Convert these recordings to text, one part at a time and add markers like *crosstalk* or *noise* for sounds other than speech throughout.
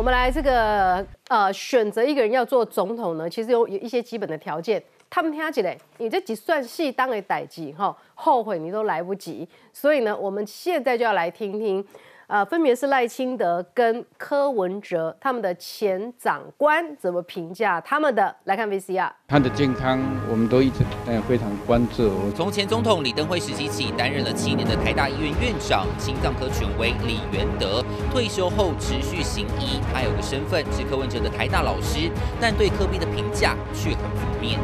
我们来这个呃选择一个人要做总统呢，其实有有一些基本的条件。他们听起来，你这几算戏当个代级哈，后悔你都来不及。所以呢，我们现在就要来听听。呃，分别是赖清德跟柯文哲他们的前长官怎么评价他们的？来看 VCR。他的健康，我们都一直呃非常关注。从前总统李登辉时期起，担任了七年的台大医院院长，心脏科权威李元德退休后持续行医。他有个身份是柯文哲的台大老师，但对柯比的评价却很负面。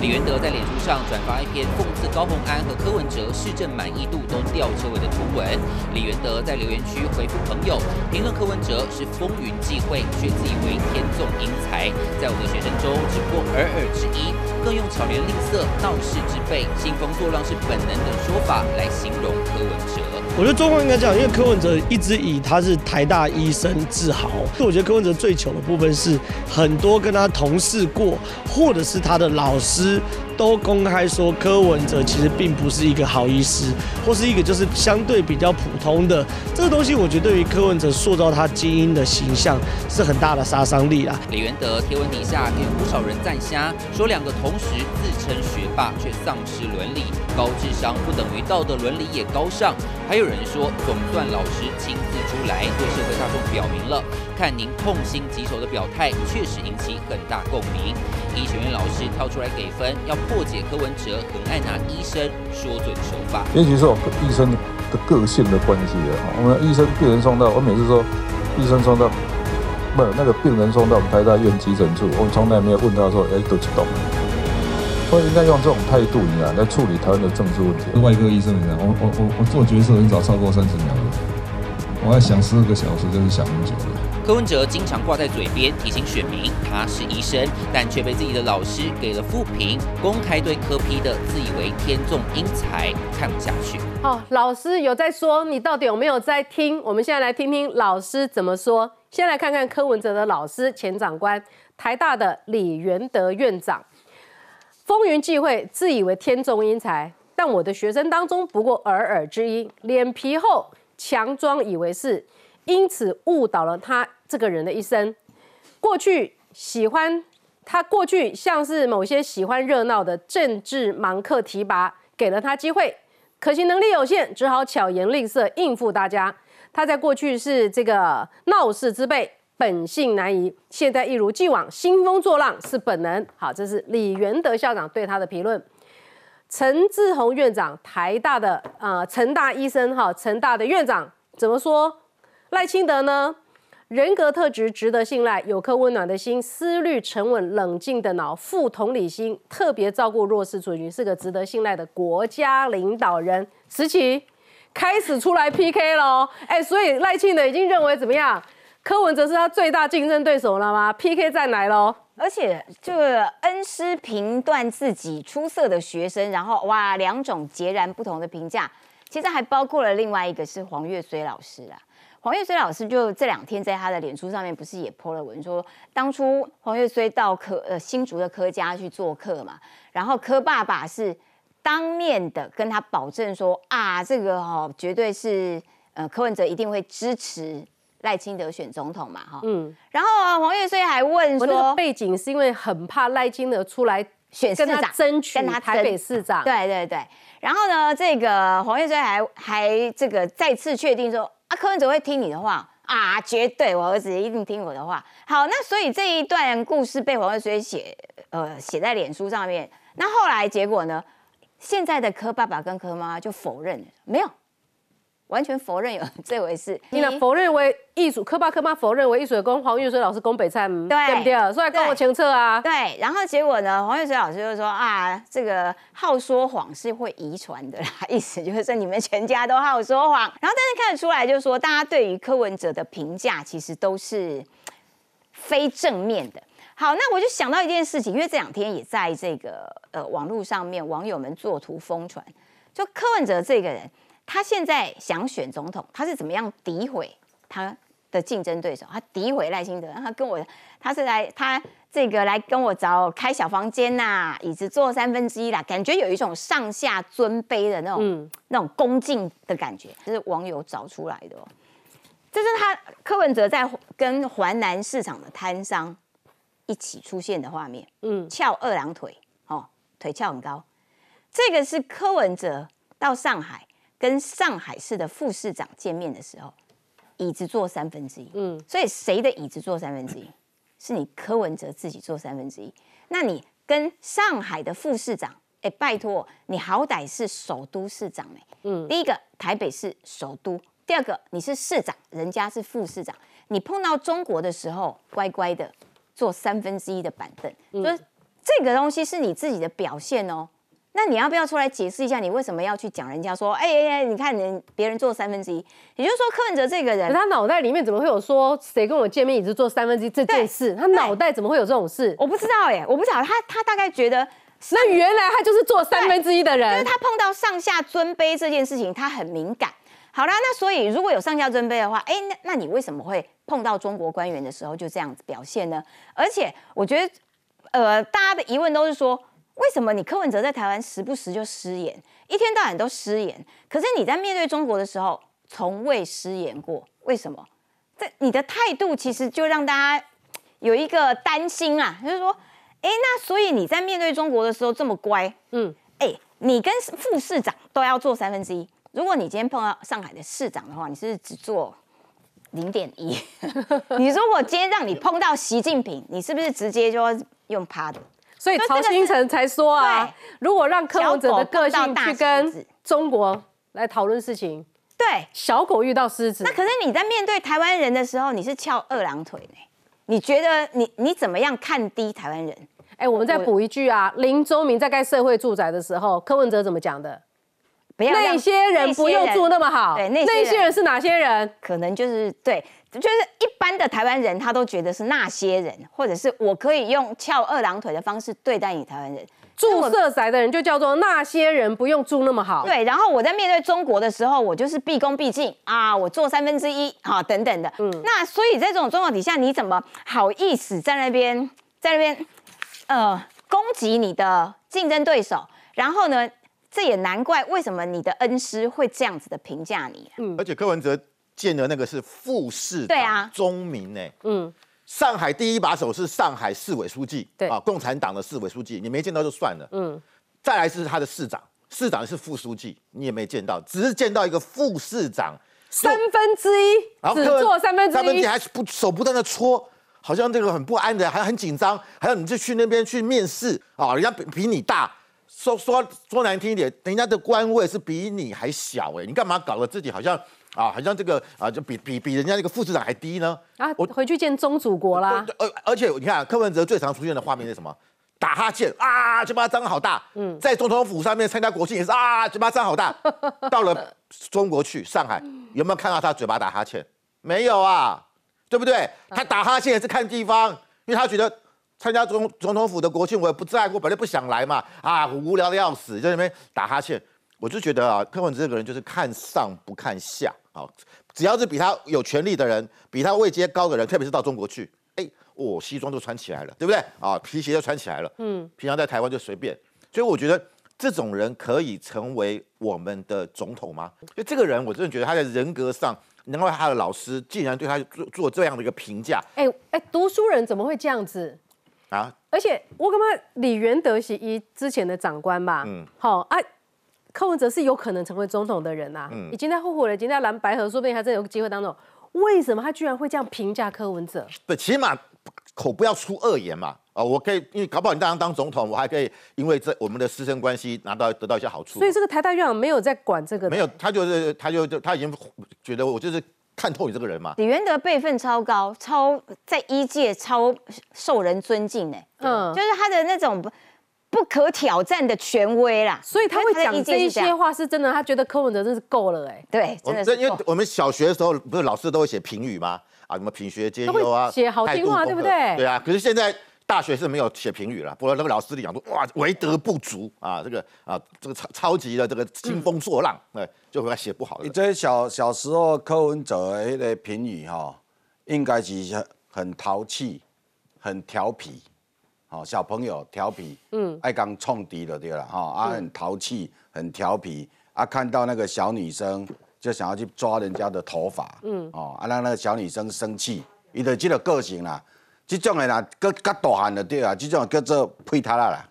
李元德在脸书上转发一篇讽刺高鸿安和柯文哲市政满意度都吊车尾的图文。李元德在留言区。回复朋友评论柯文哲是风云际会，却自以为天纵英才，在我的学生中只不过尔尔之一，更用巧言令色、闹事之辈、兴风作浪是本能等说法来形容柯文哲。我觉得状况应该这样，因为柯文哲一直以他是台大医生自豪，所以我觉得柯文哲最糗的部分是很多跟他同事过，或者是他的老师。都公开说柯文哲其实并不是一个好医师，或是一个就是相对比较普通的这个东西，我觉得对于柯文哲塑造他精英的形象是很大的杀伤力啦。李元德贴文底下也有不少人赞虾，说两个同时自称学霸却丧失伦理，高智商不等于道德伦理也高尚。还有人说，总算老师亲自出来对社会大众表明了，看您痛心疾首的表态，确实引起很大共鸣。医学院老师跳出来给分，要。破解柯文哲很爱拿医生说嘴的手法，也许是我医生的个性的关系啊。我们医生病人送到，我每次说医生送到，不那个病人送到我们台大医院急诊处，我从来没有问他说，哎，都知道。我应该用这种态度，你看来处理台湾的政治问题。外科医生，你看，我我我我做决策很少超过三十秒的，我要想十二个小时，就是想很久了。柯文哲经常挂在嘴边提醒选民他是医生，但却被自己的老师给了负评，公开对柯批的自以为天纵英才看不下去。哦，老师有在说，你到底有没有在听？我们现在来听听老师怎么说。先来看看柯文哲的老师前长官台大的李元德院长，风云际会，自以为天纵英才，但我的学生当中不过尔尔之一，脸皮厚，强装以为是，因此误导了他。这个人的一生，过去喜欢他，过去像是某些喜欢热闹的政治盲客提拔，给了他机会，可惜能力有限，只好巧言令色应付大家。他在过去是这个闹事之辈，本性难移，现在一如既往兴风作浪是本能。好，这是李元德校长对他的评论。陈志宏院长，台大的啊，陈大医生哈，陈大的院长怎么说？赖清德呢？人格特质值得信赖，有颗温暖的心，思虑沉稳冷静的脑，富同理心，特别照顾弱势族群，是个值得信赖的国家领导人。时期开始出来 PK 喽，哎，所以赖清德已经认为怎么样？柯文哲是他最大竞争对手了吗？PK 战来喽！而且这个恩师评断自己出色的学生，然后哇，两种截然不同的评价，其实还包括了另外一个是黄月虽老师啦。黄月虽老师就这两天在他的脸书上面不是也 po 了文，说当初黄月虽到科呃新竹的科家去做客嘛，然后柯爸爸是当面的跟他保证说啊，这个哈绝对是呃柯文哲一定会支持赖清德选总统嘛哈，嗯，然后黄岳虽还问说背景是因为很怕赖清德出来选市长争取台北市长，对对对，然后呢这个黄岳虽还还这个再次确定说。啊，柯文哲会听你的话啊，绝对，我儿子一定听我的话。好，那所以这一段故事被黄文水写，呃，写在脸书上面。那后来结果呢？现在的柯爸爸跟柯妈就否认，没有。完全否认有 *laughs* 这回事，你呢？否认为艺术科巴科巴否认为艺术跟黄玉水老师攻北菜，对不对？所以跟我前测啊。对，然后结果呢？黄玉水老师就说啊，这个好说谎是会遗传的啦，*laughs* 意思就是说你们全家都好说谎。然后但是看得出来，就是说大家对于柯文哲的评价其实都是非正面的。好，那我就想到一件事情，因为这两天也在这个呃网络上面，网友们作图疯传，就柯文哲这个人。他现在想选总统，他是怎么样诋毁他的竞争对手？他诋毁赖清德，他跟我，他是来他这个来跟我找开小房间呐，椅子坐三分之一啦，感觉有一种上下尊卑的那种那种恭敬的感觉，这是网友找出来的。这是他柯文哲在跟环南市场的摊商一起出现的画面，嗯，翘二郎腿，哦，腿翘很高。这个是柯文哲到上海跟上海市的副市长见面的时候，椅子坐三分之一，嗯，所以谁的椅子坐三分之一？是你柯文哲自己坐三分之一。那你跟上海的副市长，哎，拜托，你好歹是首都市长哎，嗯第一个台北市首都，第二个你是市长，人家是副市长，你碰到中国的时候，乖乖的坐三分之一的板凳，就是这个东西是你自己的表现哦。那你要不要出来解释一下，你为什么要去讲人家说，哎哎哎，你看人别人做三分之一，也就是说柯文哲这个人他脑袋里面怎么会有说谁跟我见面也是做三分之一这件事？他脑袋怎么会有这种事？我不知道哎，我不知道他他大概觉得那原来他就是做三分之一的人。他碰到上下尊卑这件事情，他很敏感。好啦，那所以如果有上下尊卑的话，哎，那那你为什么会碰到中国官员的时候就这样子表现呢？而且我觉得，呃，大家的疑问都是说，为什么你柯文哲在台湾时不时就失言，一天到晚都失言，可是你在面对中国的时候从未失言过？为什么？这你的态度其实就让大家有一个担心啊，就是说，哎，那所以你在面对中国的时候这么乖，嗯，哎，你跟副市长都要做三分之一。如果你今天碰到上海的市长的话，你是是只做零点一？*laughs* 你如果今天让你碰到习近平，你是不是直接就要用趴的？所以曹新成才说啊，如果让柯文哲的个性去跟中国来讨论事情，对，小狗遇到狮子那，可是你在面对台湾人的时候，你是翘二郎腿呢？你觉得你你怎么样看低台湾人？哎，我们再补一句啊，林周明在盖社会住宅的时候，柯文哲怎么讲的？不要那些人不用住那么好，对那些人那些人是哪些人？可能就是对，就是一般的台湾人，他都觉得是那些人，或者是我可以用翘二郎腿的方式对待你台湾人。住色彩的人就叫做那些人不用住那么好。对，然后我在面对中国的时候，我就是毕恭毕敬啊，我做三分之一啊，等等的。嗯，那所以在这种状况底下，你怎么好意思在那边在那边呃攻击你的竞争对手？然后呢，这也难怪为什么你的恩师会这样子的评价你。嗯而且柯文哲见的那个是副市对啊。长钟明呢，嗯，上海第一把手是上海市委书记，对。啊，共产党的市委书记，你没见到就算了，嗯，再来是他的市长，市长是副书记，你也没见到，只是见到一个副市长，三分之一只然后柯文做三分之一，三分之一还不手不断的搓，好像这个很不安的，还很紧张，还有你就去那边去面试啊，人家比比你大。说说说难听一点，人家的官位是比你还小哎，你干嘛搞得自己好像啊，好像这个啊，就比比比人家那个副市长还低呢？啊，我回去见宗主国啦。而而且你看柯文哲最常出现的画面是什么？打哈欠啊，嘴巴张好大。嗯，在总统府上面参加国庆也是啊，嘴巴张好大。*laughs* 到了中国去上海，有没有看到他嘴巴打哈欠？没有啊，对不对？他打哈欠也是看地方，因为他觉得参加总总统府的国庆我也不在乎，本来不想来嘛，啊，无聊的要死，在那边打哈欠。我就觉得啊，柯文哲这个人就是看上不看下啊，只要是比他有权力的人，比他位阶高的人，特别是到中国去，哎，哦，西装都穿起来了，对不对？啊，皮鞋都穿起来了，嗯，平常在台湾就随便，所以我觉得这种人可以成为我们的总统吗？就这个人，我真的觉得他在人格上，难怪他的老师竟然对他做做这样的一个评价哎哎，读书人怎么会这样子？啊，而且我感觉李元德是一之前的长官吧，嗯，好啊，柯文哲是有可能成为总统的人呐、嗯已经在后悔了，已经在蓝白河，说不定还真的有机会当中。为什么他居然会这样评价柯文哲？对，起码口不要出恶言嘛。啊、我可以，因为搞不好你当当总统，我还可以因为这我们的师生关系拿到得到一些好处。所以这个台大院长没有在管这个的，没有，他就是他就就他已经觉得我就是看透你这个人嘛。李元德辈分超高，超在一届超受人尊敬呢。嗯就是他的那种不不可挑战的权威啦。所以他会在讲这一些话是真的，他觉得柯文哲真是够了哎、对，我们真的是因为我们小学的时候不是老师都会写评语吗？啊，什么品学兼优啊，写好听话对不对对啊，可是现在大学是没有写评语了，不过那个老师里讲说哇，为德不足啊，这个啊这个超超级的这个兴风作浪，哎、就给他写不好的。你这小小时候柯文哲的那个评语哈，应该是很淘气、很调皮，好小朋友调皮，嗯，爱刚冲敌了对了哈，啊很淘气、很调皮，啊看到那个小女生就想要去抓人家的头发，嗯，哦，啊让那个小女生生气，伊就这个个性啦，这种的啦，搁较大汉就对啊，这种叫做配他啦啦，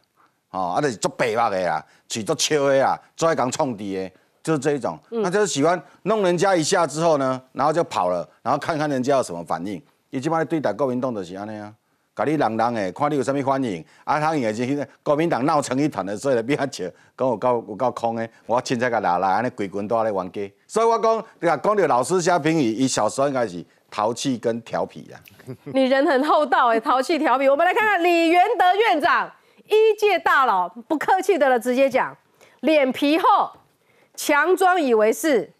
哦，啊就是做白目的啦，嘴做笑的啦，做爱讲冲敌的，就是这一种，他就是喜欢弄人家一下之后呢，然后就跑了，然后看看人家有什么反应，伊即摆对待国民党的是安尼啊。甲你人人诶，看你有啥物反应，啊，他也是国民党闹成一团的，所以就变笑，讲有够有够空诶，我凊彩甲拿来安尼规群都咧冤家，所以我讲，你讲讲到老师写评语，伊小时候应该是淘气跟调皮啊。你人很厚道哎，淘气调皮。我们来看看李元德院长，一届大佬，不客气的了，直接讲，脸皮厚，强装以为是，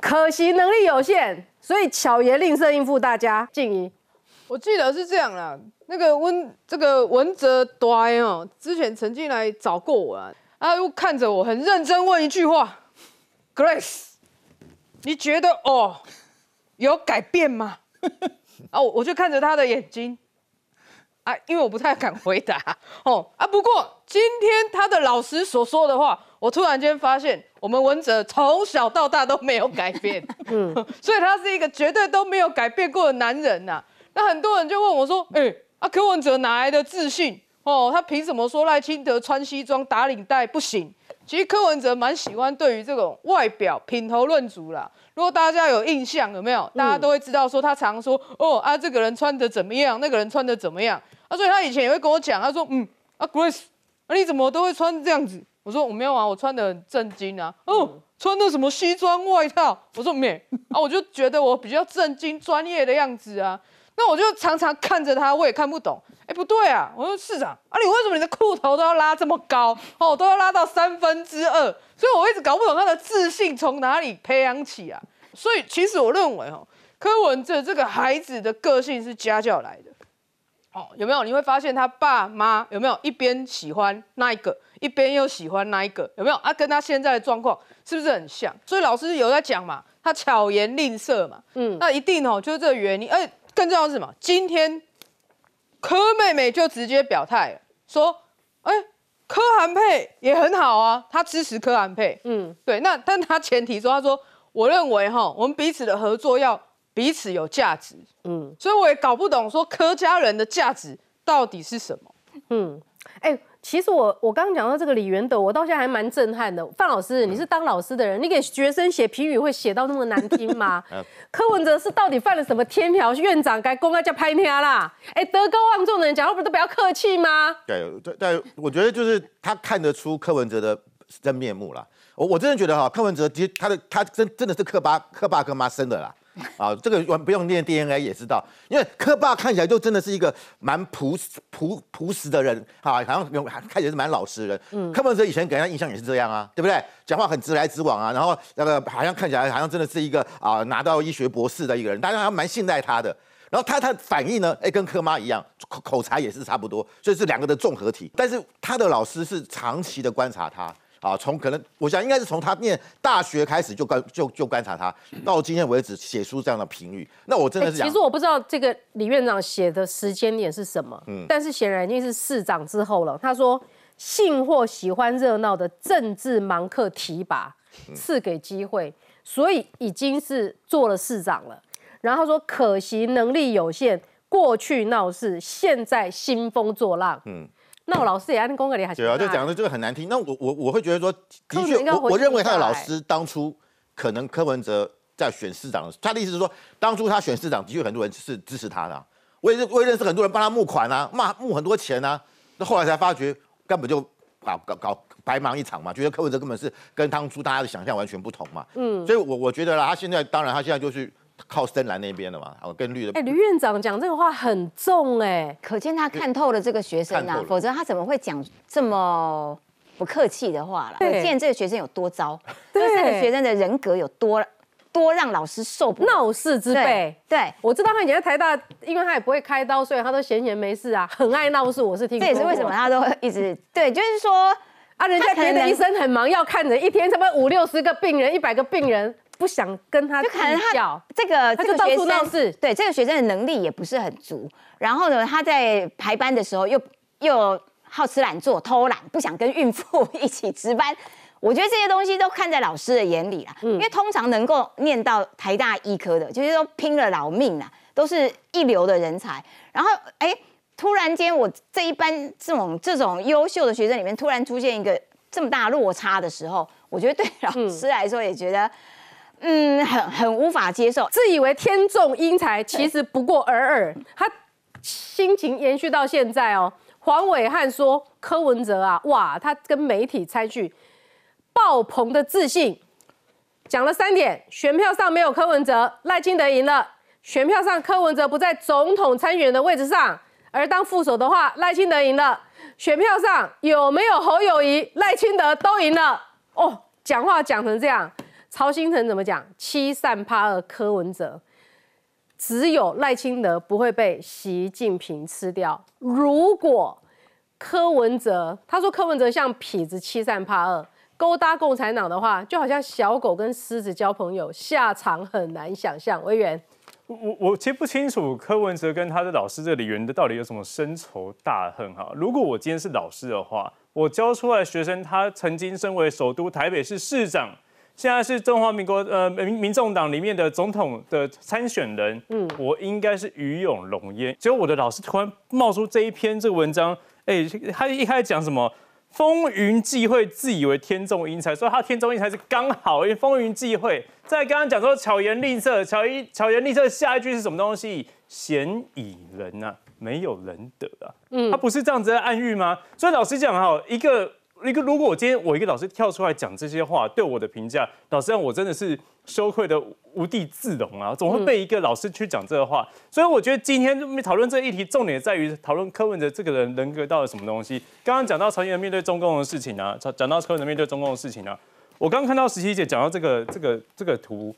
可惜能力有限，所以巧言令色应付大家。静怡。我记得是这样啦，那个温这个文泽端哦，之前曾经来找过我啊，他又看着我很认真问一句话，Grace，你觉得哦有改变吗？啊，*laughs* 我就看着他的眼睛，啊，因为我不太敢回答哦啊，不过今天他的老师所说的话，我突然间发现我们文哲从小到大都没有改变，嗯，*laughs* 所以他是一个绝对都没有改变过的男人呐。那很多人就问我说：“哎，啊柯文哲哪来的自信？哦，他凭什么说赖清德穿西装打领带不行？其实柯文哲蛮喜欢对于这种外表品头论足啦。如果大家有印象，有没有？大家都会知道说他常说：哦啊，这个人穿的怎么样？那个人穿的怎么样？啊，所以他以前也会跟我讲，他说：嗯，啊 Grace，啊你怎么都会穿这样子？我说我没有啊，我穿的很正经啊。哦，穿的什么西装外套？我说没啊，我就觉得我比较正经专业的样子啊。”那我就常常看着他，我也看不懂。哎，不对啊！我说市长啊，你为什么你的裤头都要拉这么高？哦，都要拉到三分之二。所以我一直搞不懂他的自信从哪里培养起啊。所以其实我认为哦，柯文哲这个孩子的个性是家教来的。哦，有没有？你会发现他爸妈有没有一边喜欢那一个，一边又喜欢那一个？有没有啊？跟他现在的状况是不是很像？所以老师有在讲嘛，他巧言令色嘛。嗯，那一定哦，就是这个原因。而且。更重要是什么？今天柯妹妹就直接表态说：“哎，柯韩佩也很好啊，她支持柯韩佩。”嗯，对。那但她前提说：“她说我认为哈，我们彼此的合作要彼此有价值。”嗯，所以我也搞不懂说柯家人的价值到底是什么。嗯，哎。其实我我刚刚讲到这个李元德，我到现在还蛮震撼的。范老师，你是当老师的人，你给学生写评语会写到那么难听吗？*laughs* 柯文哲是到底犯了什么天条？院长该公开叫拍天啦！哎，德高望重的人讲话不都不要客气吗？对对对，我觉得就是他看得出柯文哲的真面目了。我我真的觉得哈，柯文哲其实他的他真真的是柯爸柯爸柯妈生的啦。*laughs* 啊，这个完不用念 DNA 也知道，因为柯爸看起来就真的是一个蛮朴朴朴实的人，哈，好像看起来是蛮老实的人。嗯，柯文哲以前给人家印象也是这样啊，对不对？讲话很直来直往啊，然后那个好像看起来好像真的是一个啊拿到医学博士的一个人，大家还蛮信赖他的。然后他他反应呢，哎，跟柯妈一样，口口才也是差不多，所以是两个的综合体。但是他的老师是长期的观察他。啊，从可能我想应该是从他念大学开始就观就就观察他，到今天为止写出这样的评语，那我真的是其实我不知道这个李院长写的时间点是什么，嗯，但是显然已经是市长之后了。他说信或喜欢热闹的政治盲客提拔，赐给机会，所以已经是做了市长了。然后他说可惜能力有限，过去闹事，现在兴风作浪，嗯。那我老师也按公格里还是对啊，就讲的这个很难听。那我我我会觉得说，的确，我我认为他的老师当初可能柯文哲在选市长，他的意思是说，当初他选市长的确很多人是支持他的。我也是，我也认识很多人帮他募款啊，骂募很多钱啊。那后来才发觉根本就搞搞搞白忙一场嘛，觉得柯文哲根本是跟当初大家的想象完全不同嘛。嗯，所以我我觉得啦，他现在当然他现在就是。靠深蓝那边的嘛，跟绿的。哎，吕院长讲这个话很重哎，可见他看透了这个学生啊，否则他怎么会讲这么不客气的话了？可见这个学生有多糟，这个学生的人格有多多让老师受不闹事之辈。对，我知道他以前在台大，因为他也不会开刀，所以他都闲闲没事啊，*laughs* 很爱闹事。我是听，这也是为什么他都一直对，就是说啊，人家别的医生很忙，要看着一天差不多五六十个病人，一百个病人。不想跟他就可能他这个这个学生对这个学生的能力也不是很足，然后呢，他在排班的时候又又好吃懒做偷懒，不想跟孕妇 *laughs* 一起值班。我觉得这些东西都看在老师的眼里啦，因为通常能够念到台大医科的，就是都拼了老命啦，都是一流的人才。然后，哎，突然间我这一班这种这种优秀的学生里面，突然出现一个这么大落差的时候，我觉得对老师来说也觉得，嗯，很很无法接受，自以为天纵英才，其实不过尔尔。他心情延续到现在哦。黄伟汉说：“柯文哲啊，哇，他跟媒体参叙爆棚的自信，讲了三点：选票上没有柯文哲，赖清德赢了；选票上柯文哲不在总统参选的位置上，而当副手的话，赖清德赢了；选票上有没有侯友谊，赖清德都赢了。哦，讲话讲成这样，曹新成怎么讲？欺善怕恶柯文哲。”只有赖清德不会被习近平吃掉。如果柯文哲他说柯文哲像痞子欺善怕恶，勾搭共产党的话，就好像小狗跟狮子交朋友，下场很难想象。委员，我我其实不清楚柯文哲跟他的老师这李元的到底有什么深仇大恨哈。如果我今天是老师的话，我教出来学生他曾经身为首都台北市市长。现在是中华民国呃民民众党里面的总统的参选人，嗯，我应该是鱼永龙焉。结果我的老师突然冒出这一篇这个文章，哎，他一开始讲什么风云际会，自以为天纵英才，说他天纵英才是刚好，因为风云际会。在刚刚讲说巧言令色，巧言巧言令色，下一句是什么东西？贤以人啊，没有人得啊，嗯，他不是这样子在暗喻吗？所以老师讲哈，一个。一个，如果我今天我一个老师跳出来讲这些话，对我的评价，老实讲，我真的是羞愧的无地自容啊！总会被一个老师去讲这个话？所以我觉得今天讨论这个议题，重点在于讨论柯文哲这个人人格到底什么东西。刚刚讲到朝鲜人面对中共的事情啊，讲到柯文哲面对中共的事情啊，我刚看到十七姐讲到这个这个这个图。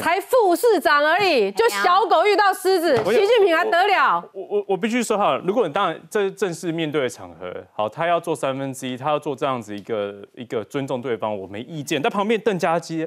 才副市长而已，就小狗遇到狮子，习近平还得了？我我我必须说哈，如果你当然这是正式面对的场合，好，他要做三分之一，他要做这样子一个一个尊重对方，我没意见。但旁边邓家基。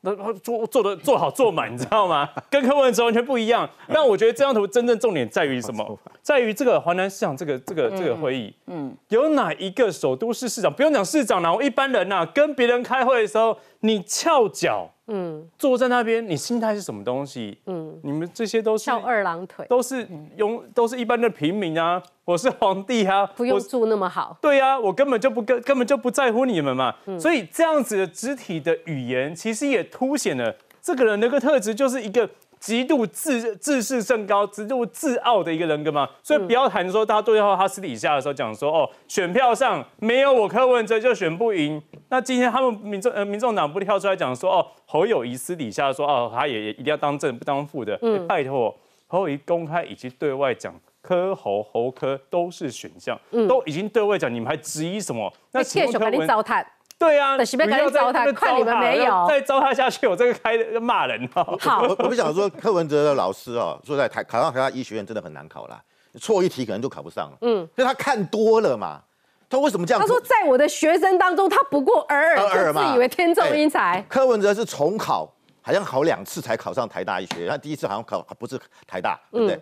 那做做的做好做满，你知道吗？*laughs* 跟柯文哲完全不一样。但我觉得这张图真正重点在于什么？*laughs* 在于这个华南市场这个这个这个会议，嗯，有哪一个首都市市长不用讲市长了，我一般人呐，跟别人开会的时候，你翘脚。嗯，坐在那边，你心态是什么东西？嗯，你们这些都是翘二郎腿，都是用都是一般的平民啊。我是皇帝啊，不用住那么好。对呀，我根本就不根根本就不在乎你们嘛。所以这样子的肢体的语言，其实也凸显了这个人的个特质，就是一个。极度自自视甚高、极度自傲的一个人格嘛，所以不要谈说他对话，他私底下的时候讲说哦，选票上没有我柯文哲就选不赢。那今天他们民众呃民众党不跳出来讲说哦，侯友谊私底下说哦，他也一定要当正不当副的。嗯，拜托，侯友谊公开以及对外讲柯侯侯科都是选项，都已经对外讲，你们还质疑什么？那谢选把你糟蹋。对啊，不要再糟蹋，看你们没有再糟蹋下去，我这个开骂人哦。*laughs* 好，我我不想说柯文哲的老师哦，说在台考上台大医学院真的很难考啦，错一题可能就考不上了。嗯，因为他看多了嘛，他为什么这样？他说在我的学生当中，他不过尔尔，就自以为天纵英才。柯文哲是重考，好像考两次才考上台大医学院，他第一次好像考不是台大，对不对？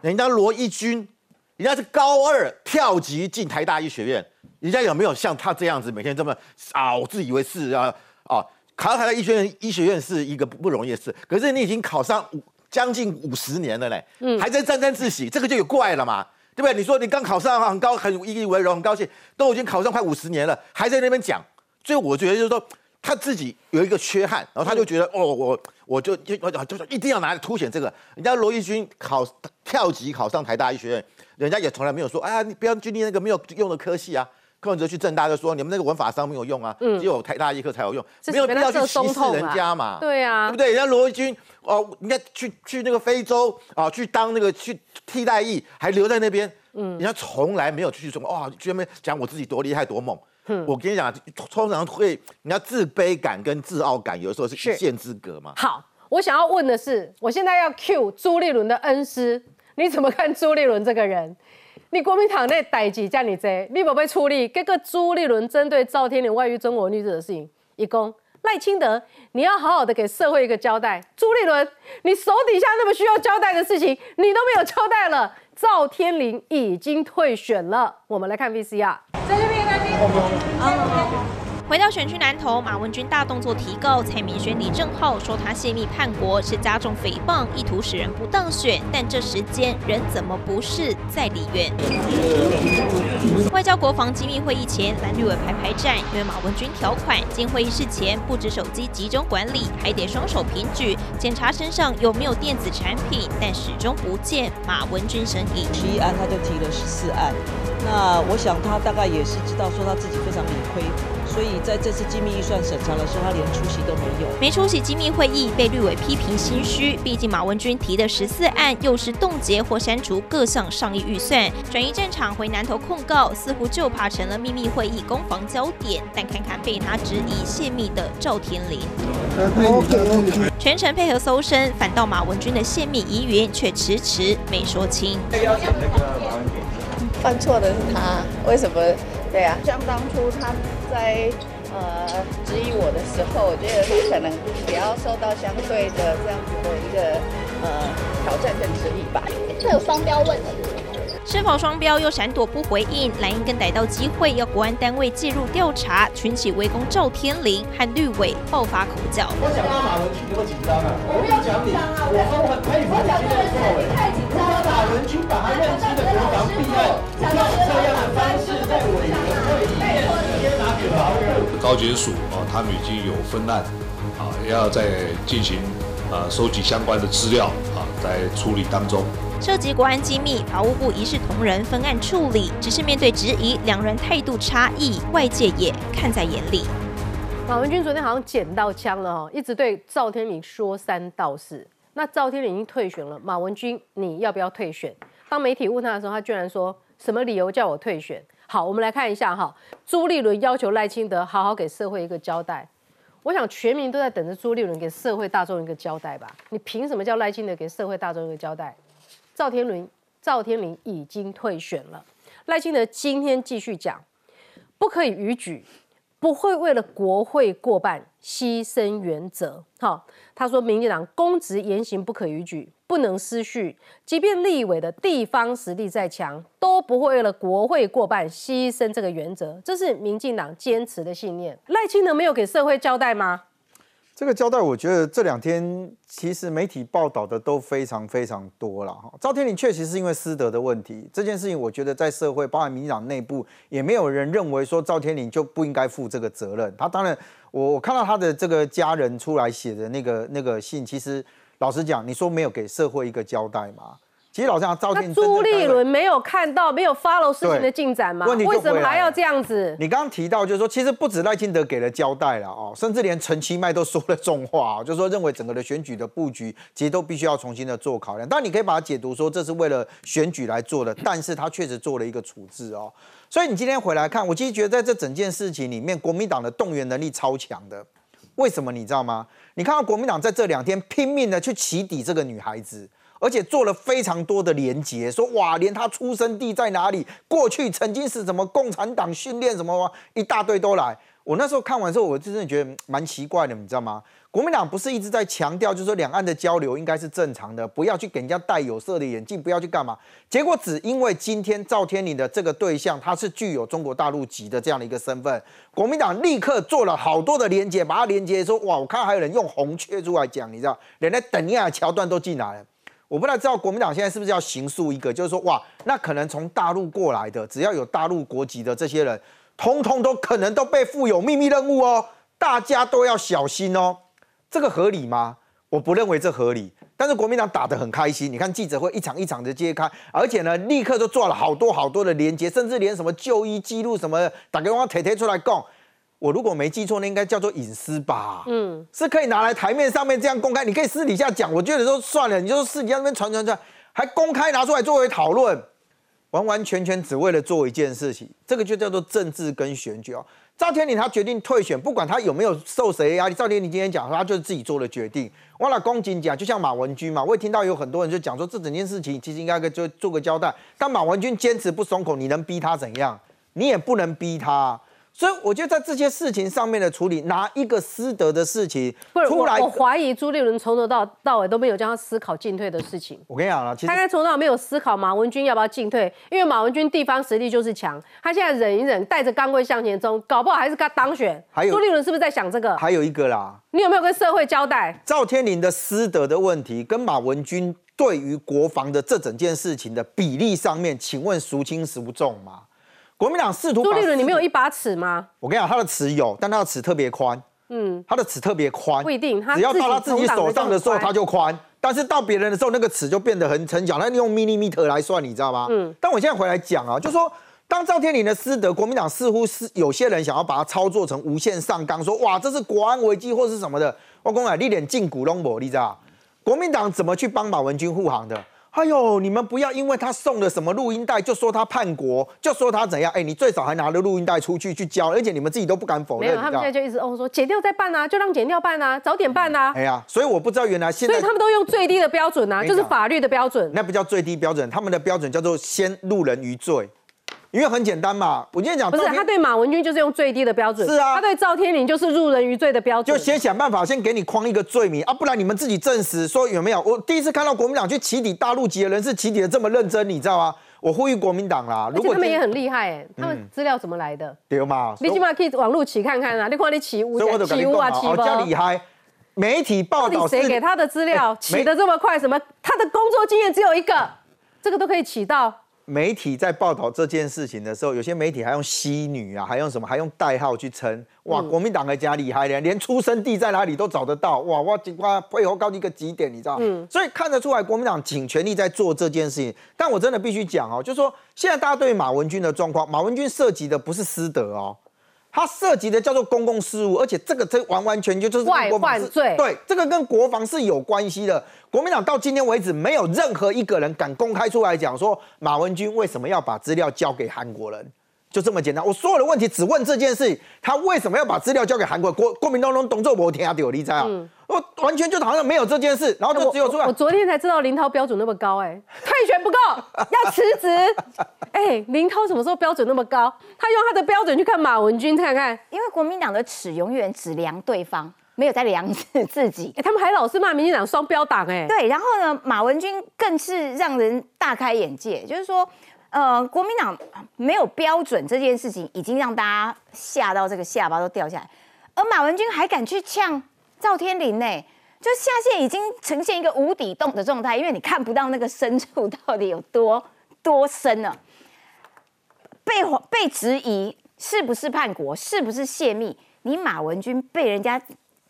人家罗一军，人家是高二跳级进台大医学院。人家有没有像他这样子每天这么啊？我自以为是啊啊！考上台大医学院，医学院是一个不容易的事。可是你已经考上五将近五十年了嘞，嗯，还在沾沾自喜，这个就有怪了嘛，对不对？你说你刚考上很高，很引以为荣，很高兴，都已经考上快五十年了，还在那边讲。所以我觉得就是说他自己有一个缺憾，然后他就觉得哦，我我就就就是一定要拿来凸显这个。人家罗毅军考跳级考上台大医学院，人家也从来没有说，哎呀，你不要去念那个没有用的科系啊。柯文哲去正大就说：“你们那个文法商没有用啊，只有台大医科才有用，没有必要去歧视人家嘛，对啊，对不对？人家罗毅军哦，人家去去那个非洲啊，去当那个去替代役，还留在那边，嗯，人家从来没有去说哇，专门讲我自己多厉害多猛。我跟你讲，通常会人家自卑感跟自傲感，有的时候是一线之隔嘛。好，我想要问的是，我现在要 Q 朱立伦的恩师，你怎么看朱立伦这个人？”你国民党内代志叫你做，你无被处理？这个朱立伦针对赵天麟外遇中国女子的事情，一公赖清德，你要好好的给社会一个交代。朱立伦，你手底下那么需要交代的事情，你都没有交代了。赵天麟已经退选了，我们来看 VCR。在这边，那边。回到选区南投，马文君大动作提告蔡明轩、李正浩，说他泄密叛国是加重诽谤，意图使人不当选。但这时间人怎么不是在里院？外交国防机密会议前，蓝绿委排排站，因为马文君条款，进会议室前不止手机集中管理，还得双手平举检查身上有没有电子产品，但始终不见马文君身影。提案他就提了十四案，那我想他大概也是知道说他自己非常理亏。所以在这次机密预算审查的时候，他连出席都没有。没出席机密会议，被绿委批评心虚。毕竟马文君提的十四案，又是冻结或删除各项上亿预算，转移战场回南投控告，似乎就怕成了秘密会议攻防焦点。但看看被他质疑泄密的赵天麟，全程配合搜身，反倒马文君的泄密疑云却迟迟没说清。犯错的是他，为什么？对啊，像当初他在呃质疑我的时候，我觉得他可能也要受到相对的这样子的一个呃挑战跟质疑吧。这有双标问题。是否双标又闪躲不回应？蓝营更逮到机会，要国安单位介入调查，群起围攻赵天麟和绿委爆发口角。我讲到马文君那么紧张啊？我没有讲你，我说很佩服你今天的作为。我说马文君把他认知的国防必要用这样的方式在委员会里面高检署啊，他们已经有分案啊，要在进行啊收集相关的资料啊，在处理当中。涉及国安机密，法务部一视同仁分案处理，只是面对质疑，两人态度差异，外界也看在眼里。马文君昨天好像捡到枪了哈，一直对赵天麟说三道四。那赵天麟已经退选了，马文君你要不要退选？当媒体问他的时候，他居然说什么理由叫我退选？好，我们来看一下哈，朱立伦要求赖清德好好给社会一个交代。我想全民都在等着朱立伦给社会大众一个交代吧？你凭什么叫赖清德给社会大众一个交代？赵天麟，赵天麟已经退选了。赖清德今天继续讲，不可以逾矩，不会为了国会过半牺牲原则。好，他说，民进党公职言行不可逾矩，不能失序。即便立委的地方实力再强，都不会为了国会过半牺牲这个原则。这是民进党坚持的信念。赖清德没有给社会交代吗？这个交代，我觉得这两天其实媒体报道的都非常非常多了哈。赵天麟确实是因为私德的问题，这件事情我觉得在社会，包含民进党内部，也没有人认为说赵天麟就不应该负这个责任。他当然，我我看到他的这个家人出来写的那个那个信，其实老实讲，你说没有给社会一个交代吗？其实老实讲，赵天朱立伦没有看到，没有 follow 事情的进展吗？问题为什么还要这样子？你刚刚提到，就是说，其实不止赖清德给了交代了哦，甚至连陈其迈都说了重话，就是说认为整个的选举的布局其实都必须要重新的做考量。但你可以把它解读说这是为了选举来做的，但是他确实做了一个处置哦。所以你今天回来看，我其实觉得在这整件事情里面，国民党的动员能力超强的。为什么你知道吗？你看到国民党在这两天拼命的去起底这个女孩子。而且做了非常多的连结，说哇，连他出生地在哪里，过去曾经是什么共产党训练什么，一大堆都来。我那时候看完之后，我真的觉得蛮奇怪的，你知道吗？国民党不是一直在强调，就是说两岸的交流应该是正常的，不要去给人家戴有色的眼镜，不要去干嘛。结果只因为今天赵天麟的这个对象，他是具有中国大陆籍的这样的一个身份，国民党立刻做了好多的连接，把它连接说哇，我看还有人用红雀出来讲，你知道，连那等一下桥段都进来了。我不太知道国民党现在是不是要行诉一个，就是说，哇，那可能从大陆过来的，只要有大陆国籍的这些人，通通都可能都被赋有秘密任务哦，大家都要小心哦。这个合理吗？我不认为这合理。但是国民党打得很开心，你看记者会一场一场的揭开，而且呢，立刻就做了好多好多的连接，甚至连什么就医记录什么，打给我贴贴出来供。我如果没记错，那应该叫做隐私吧？嗯，是可以拿来台面上面这样公开，你可以私底下讲。我觉得说算了，你就私底下那边传传传，还公开拿出来作为讨论，完完全全只为了做一件事情，这个就叫做政治跟选举哦。赵天麟他决定退选，不管他有没有受谁的压力，赵天麟今天讲说他就是自己做的决定。忘了公瑾讲，就像马文君嘛，我也听到有很多人就讲说这整件事情其实应该就做个交代。但马文君坚持不松口，你能逼他怎样？你也不能逼他。所以我觉得在这些事情上面的处理，拿一个师德的事情出来，我怀疑朱立伦从头到到尾都没有叫他思考进退的事情。我跟你讲了，他从头到尾没有思考马文君要不要进退，因为马文君地方实力就是强，他现在忍一忍，带着钢棍向前冲，搞不好还是他当选。还有朱立伦是不是在想这个？还有一个啦，你有没有跟社会交代？赵天麟的师德的问题，跟马文君对于国防的这整件事情的比例上面，请问孰轻孰重吗？国民党试图把朱立伦，你没有一把尺吗？我跟你讲，他的尺有，但他的尺特别宽，嗯，他的尺特别宽，不一定他只要到他自己手上的时候，他就宽。但是到别人的时候，那个尺就变得很很小，那用 millimeter 来算，你知道吗？嗯嗯。但我现在回来讲啊，就说当赵天麟的师德，国民党似乎是有些人想要把它操作成无限上纲，说哇这是国安危机或是什么的。我讲啊，你连进股拢无，你知道？国民党怎么去帮马文君护航的？哎呦，你们不要因为他送了什么录音带就说他叛国，就说他怎样？哎，你最少还拿了录音带出去去交，而且你们自己都不敢否认，没有，他们现在就一直哦说剪掉再办啊，就让剪掉办啊，早点办啊。哎呀，所以我不知道原来现在所以他们都用最低的标准啊，就是法律的标准。那不叫最低标准，他们的标准叫做先路人于罪，因为很简单嘛。我今天讲不是他对马文君就是用最低的标准，是啊他对赵天麟就是入人于罪的标准。就先想办法先给你框一个罪名啊，不然你们自己证实说有没有？我第一次看到国民党去起底大陆籍的人是起底的这么认真，你知道吗？我呼吁国民党啦，而如果他们也很厉害哎，他们嗯资料怎么来的？对嘛，你起码可以网络起看看啊，你看你起屋起屋啊，起不？叫厉害，媒体报道谁给他的资料 *laughs* 哎起的这么快？什么？他的工作经验只有一个，这个都可以起到。媒体在报道这件事情的时候，有些媒体还用西女啊，还用什么，还用代号去称。哇，嗯国民党还加厉害的，连出生地在哪里都找得到。哇，哇警官配合高一个极点，你知道？嗯所以看得出来国民党尽全力在做这件事情。但我真的必须讲哦，就是说现在大家对马文君的状况，马文君涉及的不是私德哦。他涉及的叫做公共事务，而且这个这完完全全就是外国防是患罪对，这个跟国防是有关系的。国民党到今天为止，没有任何一个人敢公开出来讲说马文君为什么要把资料交给韩国人，就这么简单。我所有的问题只问这件事，他为什么要把资料交给韩国？国国民党拢动作没听到，你知道？我完全就好像没有这件事，然后就只有出来我我。昨天才知道林涛标准那么高、哎，*laughs* 退选不够，要辞职。哎、林涛什么时候标准那么高？他用他的标准去看马文君，看看，因为国民党的尺永远只量对方，没有在量自自己。哎、他们还老是骂民进党双标党、哎，对，然后呢，马文君更是让人大开眼界，就是说，呃，国民党没有标准这件事情，已经让大家吓到这个下巴都掉下来，而马文君还敢去呛赵天麟呢。就下线已经呈现一个无底洞的状态，因为你看不到那个深处到底有多多深呢、被被质疑是不是叛国，是不是泄密？你马文君被人家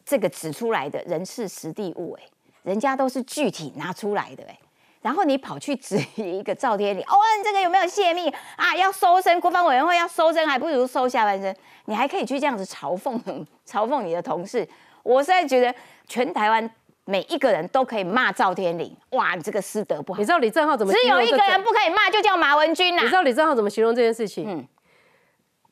这个指出来的人事实地物、哎，人家都是具体拿出来的、哎，然后你跑去质疑一个赵天麟，哦，你这个有没有泄密啊？要搜身，国防委员会要搜身，还不如搜下半身。你还可以去这样子嘲讽嘲讽你的同事，我现在觉得全台湾。每一个人都可以骂赵天麟，哇，你这个师德不好。你知道李正浩怎么只有一个人不可以骂，就叫马文君呐、你知道李正浩怎么形容这件事情？嗯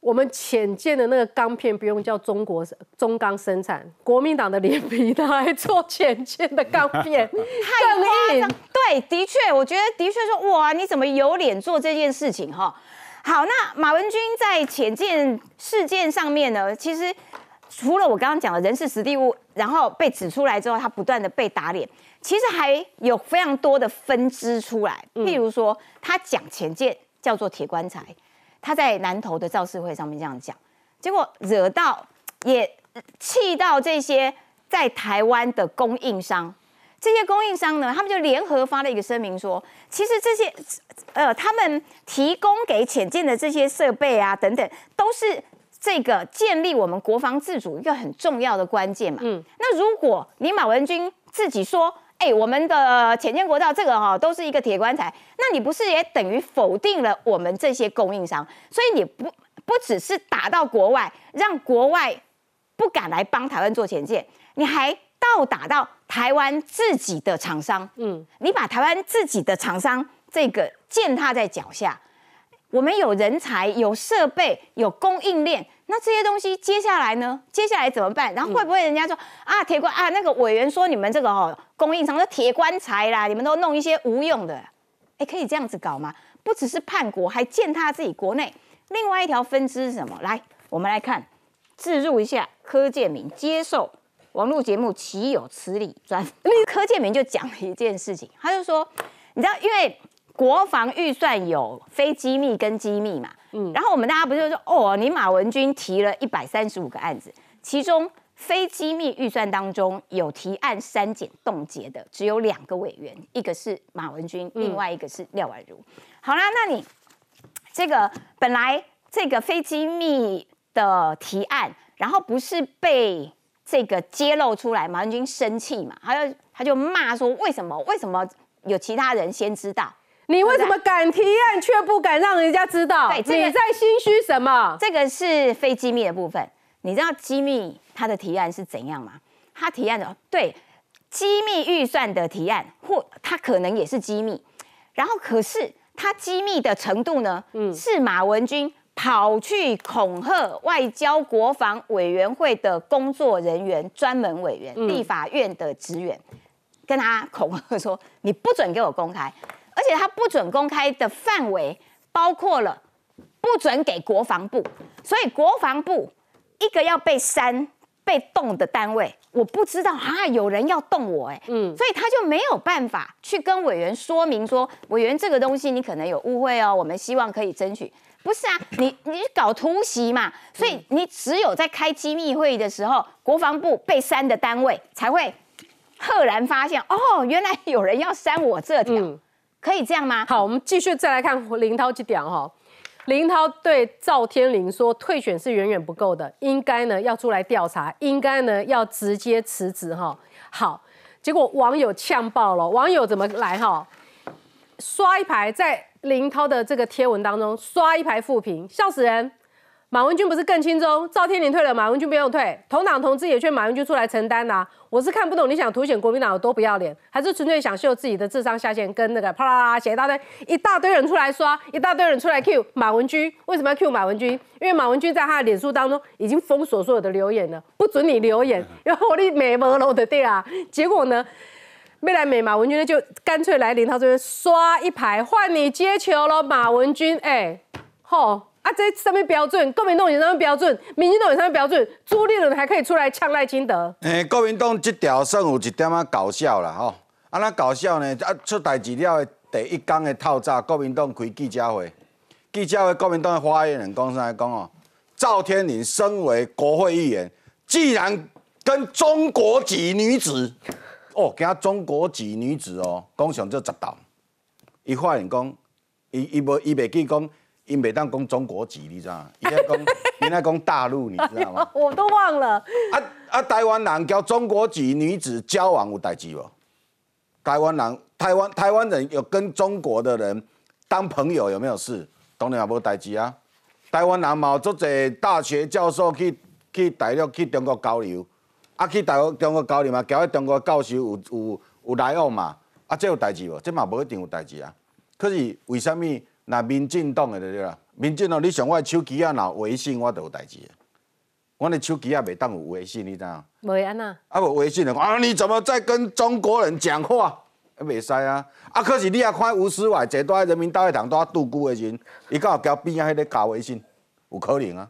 我们浅见的那个钢片不用叫中国中钢生产，国民党的脸皮拿来做浅见的钢片，*laughs* 太夸张。对，的确，我觉得的确说，哇，你怎么有脸做这件事情哈？好，那马文君在浅见事件上面呢，其实除了我刚刚讲的人事实地物，然后被指出来之后，他不断的被打脸，其实还有非常多的分支出来，譬如说他讲浅见叫做铁棺材。他在南投的造势会上面这样讲，结果惹到也气到这些在台湾的供应商，这些供应商呢，他们就联合发了一个声明说，其实这些呃，他们提供给潜舰的这些设备啊等等，都是这个建立我们国防自主一个很重要的关键嘛。嗯，那如果你马文君自己说，哎、我们的浅见国造这个哈、都是一个铁棺材，那你不是也等于否定了我们这些供应商？所以你不不只是打到国外，让国外不敢来帮台湾做前线，你还倒打到台湾自己的厂商。嗯，你把台湾自己的厂商这个践踏在脚下。我们有人才、有设备、有供应链，那这些东西接下来呢？接下来怎么办？然后会不会人家说、啊，铁棺啊，那个委员说你们这个哦供应商的铁棺材啦，你们都弄一些无用的，哎，可以这样子搞吗？不只是叛国，还践踏自己国内。另外一条分支是什么？来，我们来看，置入一下柯建明接受网络节目《岂有此理》专，柯建明就讲了一件事情，他就说，你知道，因为国防预算有非机密跟机密嘛，嗯，然后我们大家不就说，哦，你马文君提了一百三十五个案子，其中非机密预算当中有提案删减冻结的，只有两个委员，一个是马文君，另外一个是廖婉如。好啦，那你这个本来这个非机密的提案，然后不是被这个揭露出来，马文君生气嘛，他就他就骂说，为什么为什么有其他人先知道？你为什么敢提案却不敢让人家知道？对，这个你在心虚什么？这个是非机密的部分。你知道机密它的提案是怎样吗？他提案的对机密预算的提案，或它可能也是机密，然后可是它机密的程度呢，是马文君跑去恐吓外交国防委员会的工作人员、专门委员、立法院的职员，跟他恐吓说：“你不准给我公开。”而且他不准公开的范围包括了不准给国防部，所以国防部一个要被删、被动的单位，我不知道啊，有人要动我哎，嗯，所以他就没有办法去跟委员说明说，委员这个东西你可能有误会哦，我们希望可以争取。不是啊，你你搞突袭嘛，所以你只有在开机密会议的时候，国防部被删的单位才会赫然发现，哦，原来有人要删我这条。可以这样吗？好，我们继续再来看林涛这点哈。林涛对赵天麟说，退选是远远不够的，应该呢要出来调查，应该呢要直接辞职哈。好，结果网友呛爆了，网友怎么来哈？刷一排在林涛的这个贴文当中刷一排负评，笑死人。马文君不是更轻松？赵天麟退了，马文君不用退，同党同志也劝马文君出来承担呐。我是看不懂你想凸显国民党有多不要脸，还是纯粹想秀自己的智商下限？跟那个啪啦啦写一大堆，一大堆人出来刷，一大堆人出来 Q 马文君。为什么要 Q 马文君？因为马文君在他的脸书当中已经封锁所有的留言了，不准你留言，然后我的美毛楼的对啊。结果呢，未来美马文君呢就干脆来临他这边刷一排，换你接球了，马文君。哎，吼。啊，这上面标准，国民党有上面标准，民进党有上面标准，朱立伦还可以出来呛赖清德。诶，国民党这条算有一点仔搞笑啦，吼！啊，那搞笑呢？啊，出代志了的第一天的透早，国民党开记者会，记者会国民党的发言人讲啥讲哦？赵天麟身为国会议员，既然跟中国籍女子，哦，他中国籍女子哦，讲上这十道，伊发言讲，伊伊无伊袂记讲。因袂当讲中国籍，你知道吗？伊在讲，*laughs* 伊在讲大陆，你知道吗？*laughs* 我都忘了。啊啊！台湾人交中国籍女子交往有代志无？台湾人，台湾台湾人有跟中国的人当朋友有没有事？当然也无代志啊。台湾人嘛，做者大学教授去去大陆去中国交流，啊去大陆中国交流嘛，交迄中国教授有有有来往嘛？啊，这有代志无？这嘛无一定有代志啊。可是为什么？那民进党的对啦，民进党你上我手机啊，若微信我都有代志。我的手机啊，袂当有微信，你知影？袂安那？啊，无微信的啊，你怎么在跟中国人讲话？啊，袂使啊！啊，可是你也看吴思伟坐在人民大会堂，都拄久的人，伊敢有交边仔迄个加微信？有可能啊，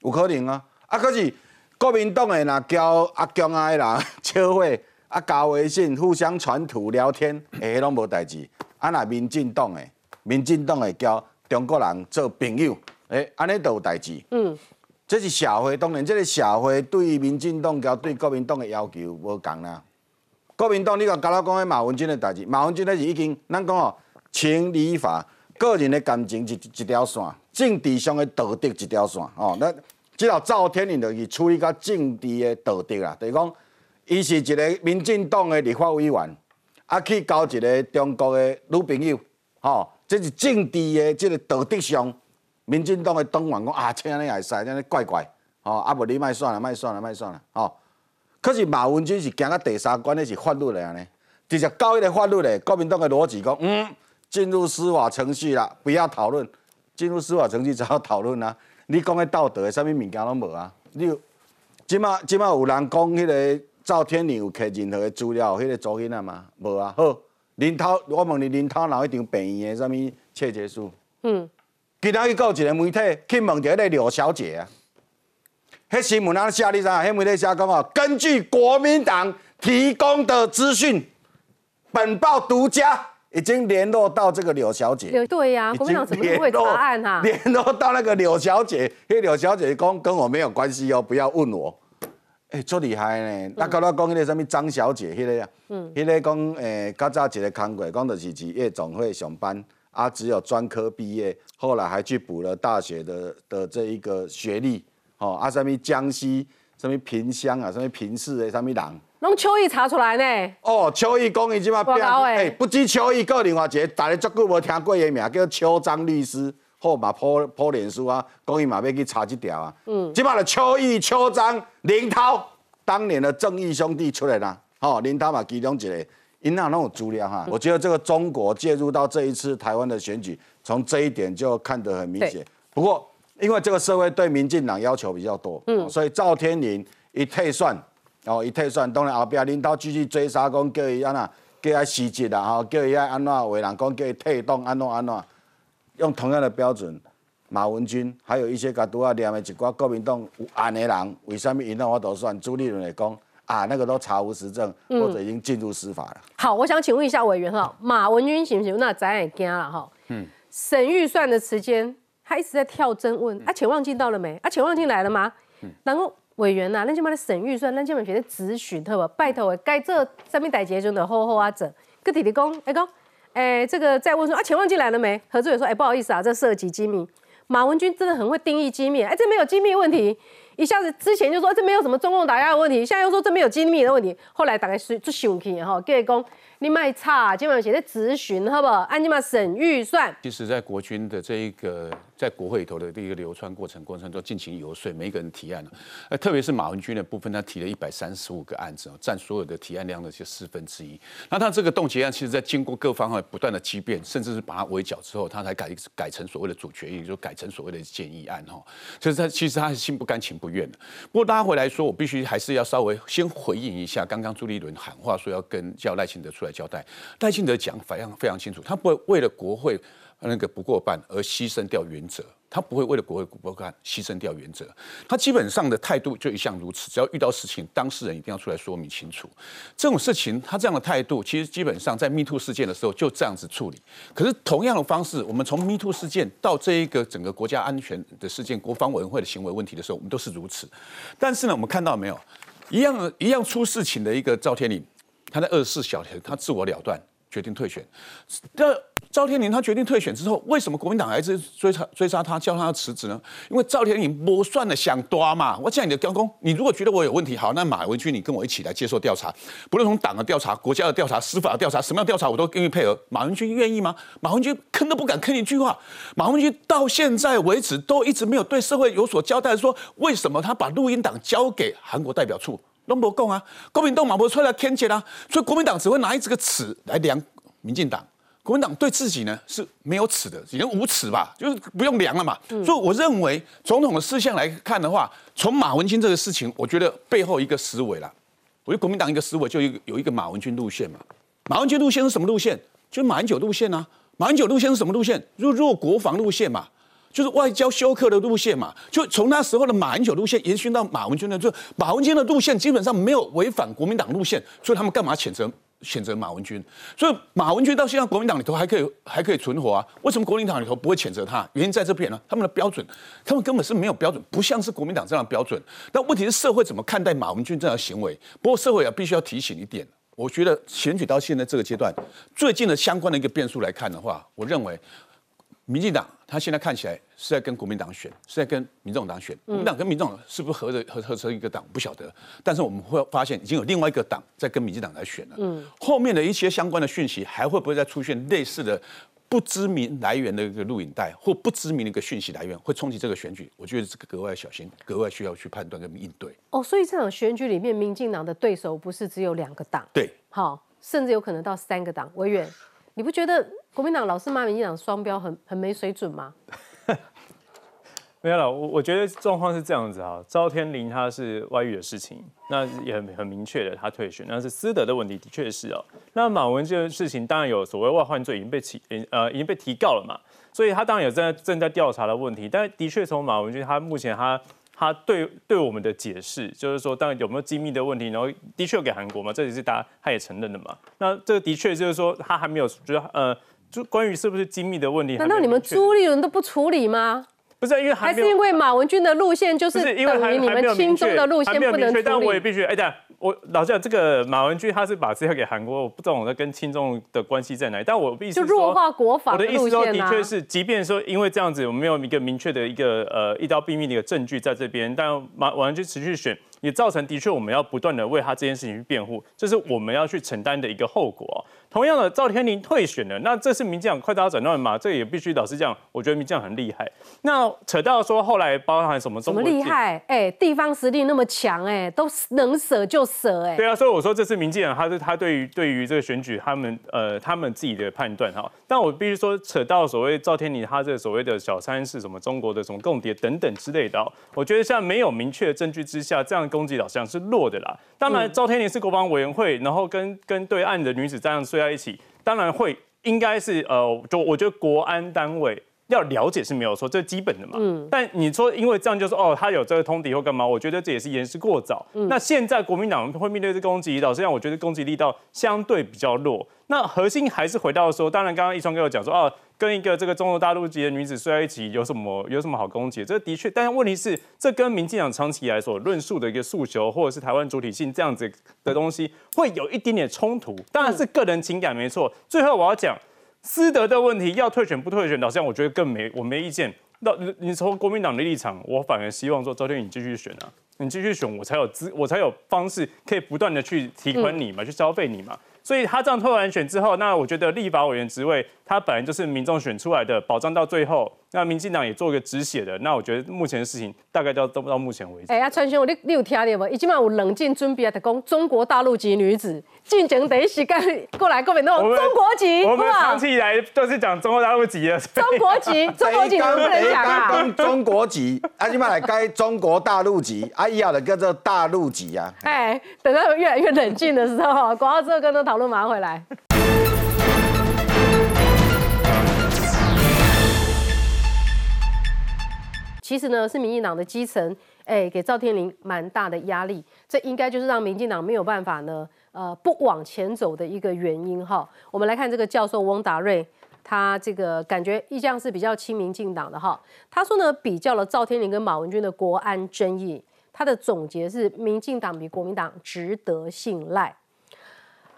有可能啊！啊，可是国民党的若交阿强啊的人 *laughs* 笑话，啊加微信互相传图聊天，诶，拢无代志。啊，若民进党的。民进党会交中国人做朋友，诶，安尼都有代志。嗯，这是社会，当然，这个社会对民进党交对国民党的要求无共啦。国民党，你讲甲我讲迄马文君的代志，马文君那是已经，咱讲哦，情理法，个人的感情一一条线，政治上的道德一条线。哦，那即条赵天麟就是处理到政治的道德啦，就是讲，伊是一个民进党的立法委员，啊去交一个中国的女朋友，吼。这是政治的这个道德上，民进党的党员讲啊，这样也使，这样怪怪，哦，啊无你卖算了，卖算了，卖算了，哦。可是马文君是行到第三关的是法律的安尼，直接搞迄个法律的，国民党的逻辑讲，嗯，进入司法程序啦，不要讨论，进入司法程序才要讨论啊。你讲的道德的，啥物物件拢无啊？你即马即马有人讲迄个赵天麟有摕任何的资料，迄个主因啊吗？无啊，好。林涛，我问你，林涛哪一场病院的什么切结书？嗯，今仔日有一个媒体去问着迄个刘小姐啊，迄新闻啊写你知影？迄媒体写讲哦，根据国民党提供的资讯，本报独家已经联络到这个柳小姐。对呀、国民党怎么会查案哈、联络到那个柳小姐，迄柳小姐讲跟我没有关系哦，不要问我。哎、足厉害呢！那刚刚讲迄个什么张小姐，迄、个啊，嗯迄、个讲诶，较早一个工过，讲就是去夜总会上班，啊，只有专科毕业，后来还去补了大学的的这一个学历，哦，啊，什么江西，什么萍乡啊，什么平市的什么人。拢邱毅查出来呢？哦，邱毅讲伊即马变诶不知邱毅，个另外一个，大家足久无听过伊的名，叫邱张律师，好嘛破破脸书啊，讲伊嘛要去查这条啊。嗯即摆的邱毅、邱章、林涛，当年的正义兄弟出来啦，吼、林涛嘛其中一个，因那拢有资料哈。我觉得这个中国介入到这一次台湾的选举，从这一点就看得很明显。不过，因为这个社会对民进党要求比较多，嗯嗯，所以赵天麟一退算，哦，一退算，当然后壁林涛继续追杀，讲叫伊安那，叫伊辞职啦，吼，叫伊爱安怎，为人讲叫伊退党，安怎安怎，用同样的标准，马文君还有一些甲拄啊念的一寡国民党有案的人，为什么因那我都算？朱立伦来讲啊，那个都查无实证，嗯或者已经进入司法了。好，我想请问一下委员哈，马文君行不行？那咱也惊了哈。嗯，审预算的时间，他一直在跳针问啊，钱望进到了没？啊，钱望进来了吗？嗯然后委员呐、啊，咱今嘛审预算，咱今嘛觉得咨询，好不好？拜托诶，该做上面代结就的好好啊做。个弟弟讲，哎讲，哎这个再问说啊，钱忘记来了没？何志伟说，哎不好意思啊，这涉及机密。马文君真的很会定义机密，哎这没有机密问题，一下子之前就说这没有什么中共打压的问题，现在又说这没有机密的问题，后来大概是就想起哈，叫伊讲你卖差，今晚写在咨询好不好？按今嘛省预算。其实，在国军的这一个在国会里头的这个流窜过程过程中进行游说，每一个人提案呃，特别是马文君的部分，他提了一百三十五个案子，占所有的提案量的就四分之一。那他这个冻结案，其实在经过各方面不断的激辩，甚至是把它围剿之后，他才改改成所谓的主决议，就改成所谓的建议案哈。就是他其实他是心不甘情不愿的。不过大家回来说，我必须还是要稍微先回应一下刚刚朱立伦喊话说要跟叫赖清德出来交代。赖清德讲反应非常清楚，他不会为了国会那个不过半而牺牲掉原则，他不会为了国会不过半牺牲掉原则。他基本上的态度就一向如此，只要遇到事情，当事人一定要出来说明清楚。这种事情，他这样的态度，其实基本上在 Me Too 事件的时候就这样子处理。可是同样的方式，我们从 Me Too 事件到这一个整个国家安全的事件、国防委员会的行为问题的时候，我们都是如此。但是呢，我们看到没有，一样一样出事情的一个赵天麟。他在二十四小时，他自我了断，决定退选。那赵天麟他决定退选之后，为什么国民党还是追查追杀他，叫他辞职呢？因为赵天麟不算的想多嘛。我讲你的刚公，你如果觉得我有问题，好，那马文君你跟我一起来接受调查，不论从党的调查、国家的调查、司法的调查，什么样调查我都愿意配合。马文君愿意吗？马文君吭都不敢吭一句话。马文君到现在为止都一直没有对社会有所交代，说为什么他把录音档交给韩国代表处。都不讲啊，国民党马不出来天谴啊，所以国民党只会拿这个尺来量民进党。国民党对自己呢是没有尺的，已经无尺吧，就是不用量了嘛。所以我认为总统的事项来看的话，从马文君这个事情，我觉得背后一个思维啦，我觉得国民党一个思维就有一个有一个马文君路线嘛。马文君路线是什么路线？就是马英九路线啊。马英九路线是什么路线？就是弱国防路线嘛。就是外交休克的路线嘛，就从那时候的马英九路线延续到马文君的，就马文君的路线基本上没有违反国民党路线，所以他们干嘛谴责谴责马文君？所以马文君到现在国民党里头还可以还可以存活啊？为什么国民党里头不会谴责他？原因在这边呢，他们的标准，他们根本是没有标准，不像是国民党这样的标准。那问题是社会怎么看待马文君这样的行为？不过社会啊必须要提醒一点，我觉得选举到现在这个阶段，最近的相关的一个变数来看的话，我认为。民进党他现在看起来是在跟国民党选，是在跟民众党选。国民党跟民众是不是合着合合成一个党？不晓得。但是我们会发现，已经有另外一个党在跟民进党来选了。嗯，后面的一些相关的讯息，还会不会再出现类似的不知名来源的一个录影带，或不知名的一个讯息来源，会冲击这个选举？我觉得这个格外小心，格外需要去判断跟应对。哦，所以这场选举里面，民进党的对手不是只有两个党，对，好，甚至有可能到三个党。委员，你不觉得国民党老是骂民进党双标很很没水准吗？*laughs* 没有了，我我觉得状况是这样子哈，赵天麟他是外遇的事情，那也很很明确的，他退选，那是私德的问题，的确是哦。那马文这个事情当然有所谓外患罪已经被提呃已经被提告了嘛，所以他当然有在正在调查的问题，但的确从马文君他目前他他对对我们的解释，就是说，当然有没有机密的问题，然后的确给韩国嘛，这也是大家他也承认的嘛。那这个的确就是说，他还没有觉得呃，就关于是不是机密的问题，难道你们朱立伦都不处理吗？不是因为还是因为马文君的路线就是因为等于你们心中的路线不能处理。但我也必须哎，我老实讲，这个马文君他是把资料给韩国，我不知道我在跟亲中的关系在哪里。但我意思就弱化国防我的意思说，的确是，即便说因为这样子，我们没有一个明确的一个呃一刀毙命的一个证据在这边，但马马文君持续选。也造成的确，我们要不断的为他这件事情去辩护，这是我们要去承担的一个后果。同样的，赵天麟退选了，那这是民进党快刀斩乱麻，这也必须老实讲，我觉得民进党很厉害。那扯到说后来包含什么？什么厉害？哎，地方实力那么强，哎，都能舍就舍，哎。对啊，所以我说这次民进党，他是他对于对于这个选举，他们呃他们自己的判断哈。但我必须说，扯到所谓赵天麟他这所谓的小三是什么中国的什么共谍等等之类的，我觉得像没有明确的证据之下，这样。攻击导向是弱的啦。当然，赵天麟是国防委员会，然后跟跟对岸的女子这样睡在一起，当然会应该是呃，就我觉得国安单位要了解是没有错，这是基本的嘛。嗯。但你说因为这样就是哦，他有这个通敌或干嘛？我觉得这也是言之过早。嗯。那现在国民党会面对这攻击，老实讲，我觉得攻击力道相对比较弱。那核心还是回到说，当然刚刚一川跟我讲说哦。跟一个这个中国大陆籍的女子睡在一起有什么有什么好攻击？这的确，但是问题是，这跟民进党长期以来所论述的一个诉求，或者是台湾主体性这样子的东西，会有一点点冲突。当然是个人情感没错。最后我要讲私德的问题，要退选不退选，老实讲，我觉得更没我没意见。那你从国民党的立场，我反而希望说，周天你继续选啊，你继续选，我才有资，我才有方式可以不断的去提款你嘛，去消费你嘛。所以他这样退完选之后，那我觉得立法委员职位，他本来就是民众选出来的，保障到最后。那民进党也做一个止血的，那我觉得目前的事情大概到到到目前为止。哎呀，川兄，你你有听到无？已经嘛有冷静准备啊，讲中国大陆籍女子进前第一时间过来，各位那种中国籍，我们长期以来都是讲中国大陆籍的。中国籍，中国籍能不能讲啊？中国籍，啊，起码来该中国大陆籍，啊，以后的叫做大陆籍啊。哎，等到越来越冷静的时候，广告之后跟他讨论，马上回来。其实呢，是民进党的基层，哎，给赵天麟蛮大的压力，这应该就是让民进党没有办法呢，呃，不往前走的一个原因哈。我们来看这个教授翁达瑞，他这个感觉一向是比较亲民进党的哈。他说呢，比较了赵天麟跟马文君的国安争议，他的总结是民进党比国民党值得信赖，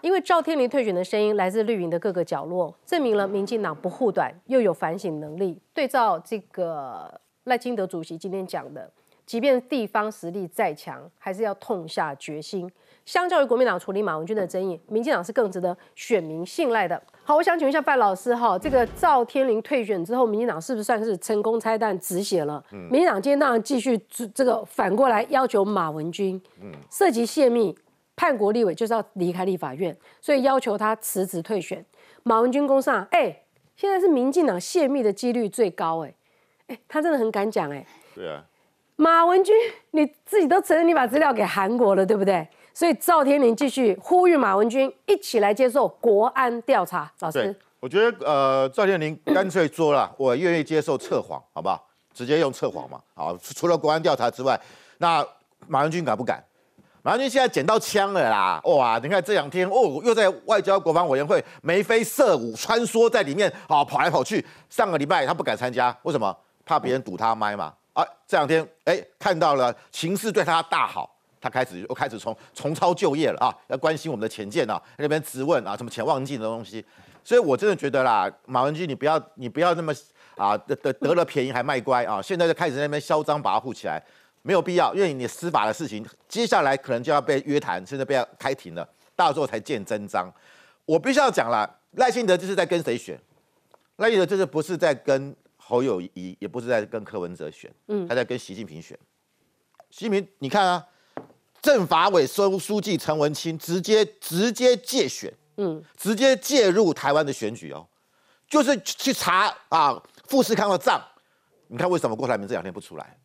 因为赵天麟退选的声音来自绿营的各个角落，证明了民进党不护短又有反省能力。对照这个。赖清德主席今天讲的，即便地方实力再强，还是要痛下决心。相较于国民党处理马文君的争议，民进党是更值得选民信赖的。好，我想请问一下范老师哈，这个赵天麟退选之后，民进党是不是算是成功拆弹止血了？嗯，民进党今天当然继续这个反过来要求马文君，嗯，涉及泄密叛国立委就是要离开立法院，所以要求他辞职退选。马文君攻上，哎，现在是民进党泄密的几率最高，哎。哎，他真的很敢讲哎。对啊，马文君，你自己都承认你把资料给韩国了，对不对？所以赵天麟继续呼吁马文君一起来接受国安调查。老师，我觉得呃，赵天麟干脆说了，我愿意接受测谎，好不好？直接用测谎嘛。好，除了国安调查之外，那马文君敢不敢？马文君现在捡到枪了啦！哇，你看这两天哦，又在外交国防委员会眉飞色舞，穿梭在里面，好跑来跑去。上个礼拜他不敢参加，为什么？怕别人堵他麦嘛？啊，这两天哎，看到了情势对他大好，他开始又开始重重操旧业了啊，要关心我们的前舰啊，那边质问啊，什么潜望镜的东西。所以我真的觉得啦，马文君，你不要你不要那么啊得得得了便宜还卖乖啊，现在就开始在那边嚣张跋扈起来，没有必要，因为你司法的事情接下来可能就要被约谈，甚至被开庭了，到时候才见真章。我必须要讲了，赖清德这是在跟谁选？赖清德这是不是在跟？侯友谊也不是在跟柯文哲选，嗯，他在跟习近平选。习近平，你看啊，政法委书书记陈文清直接直接借选，嗯，直接介入台湾的选举哦，就是去查啊富士康的账。你看为什么郭台铭这两天不出来？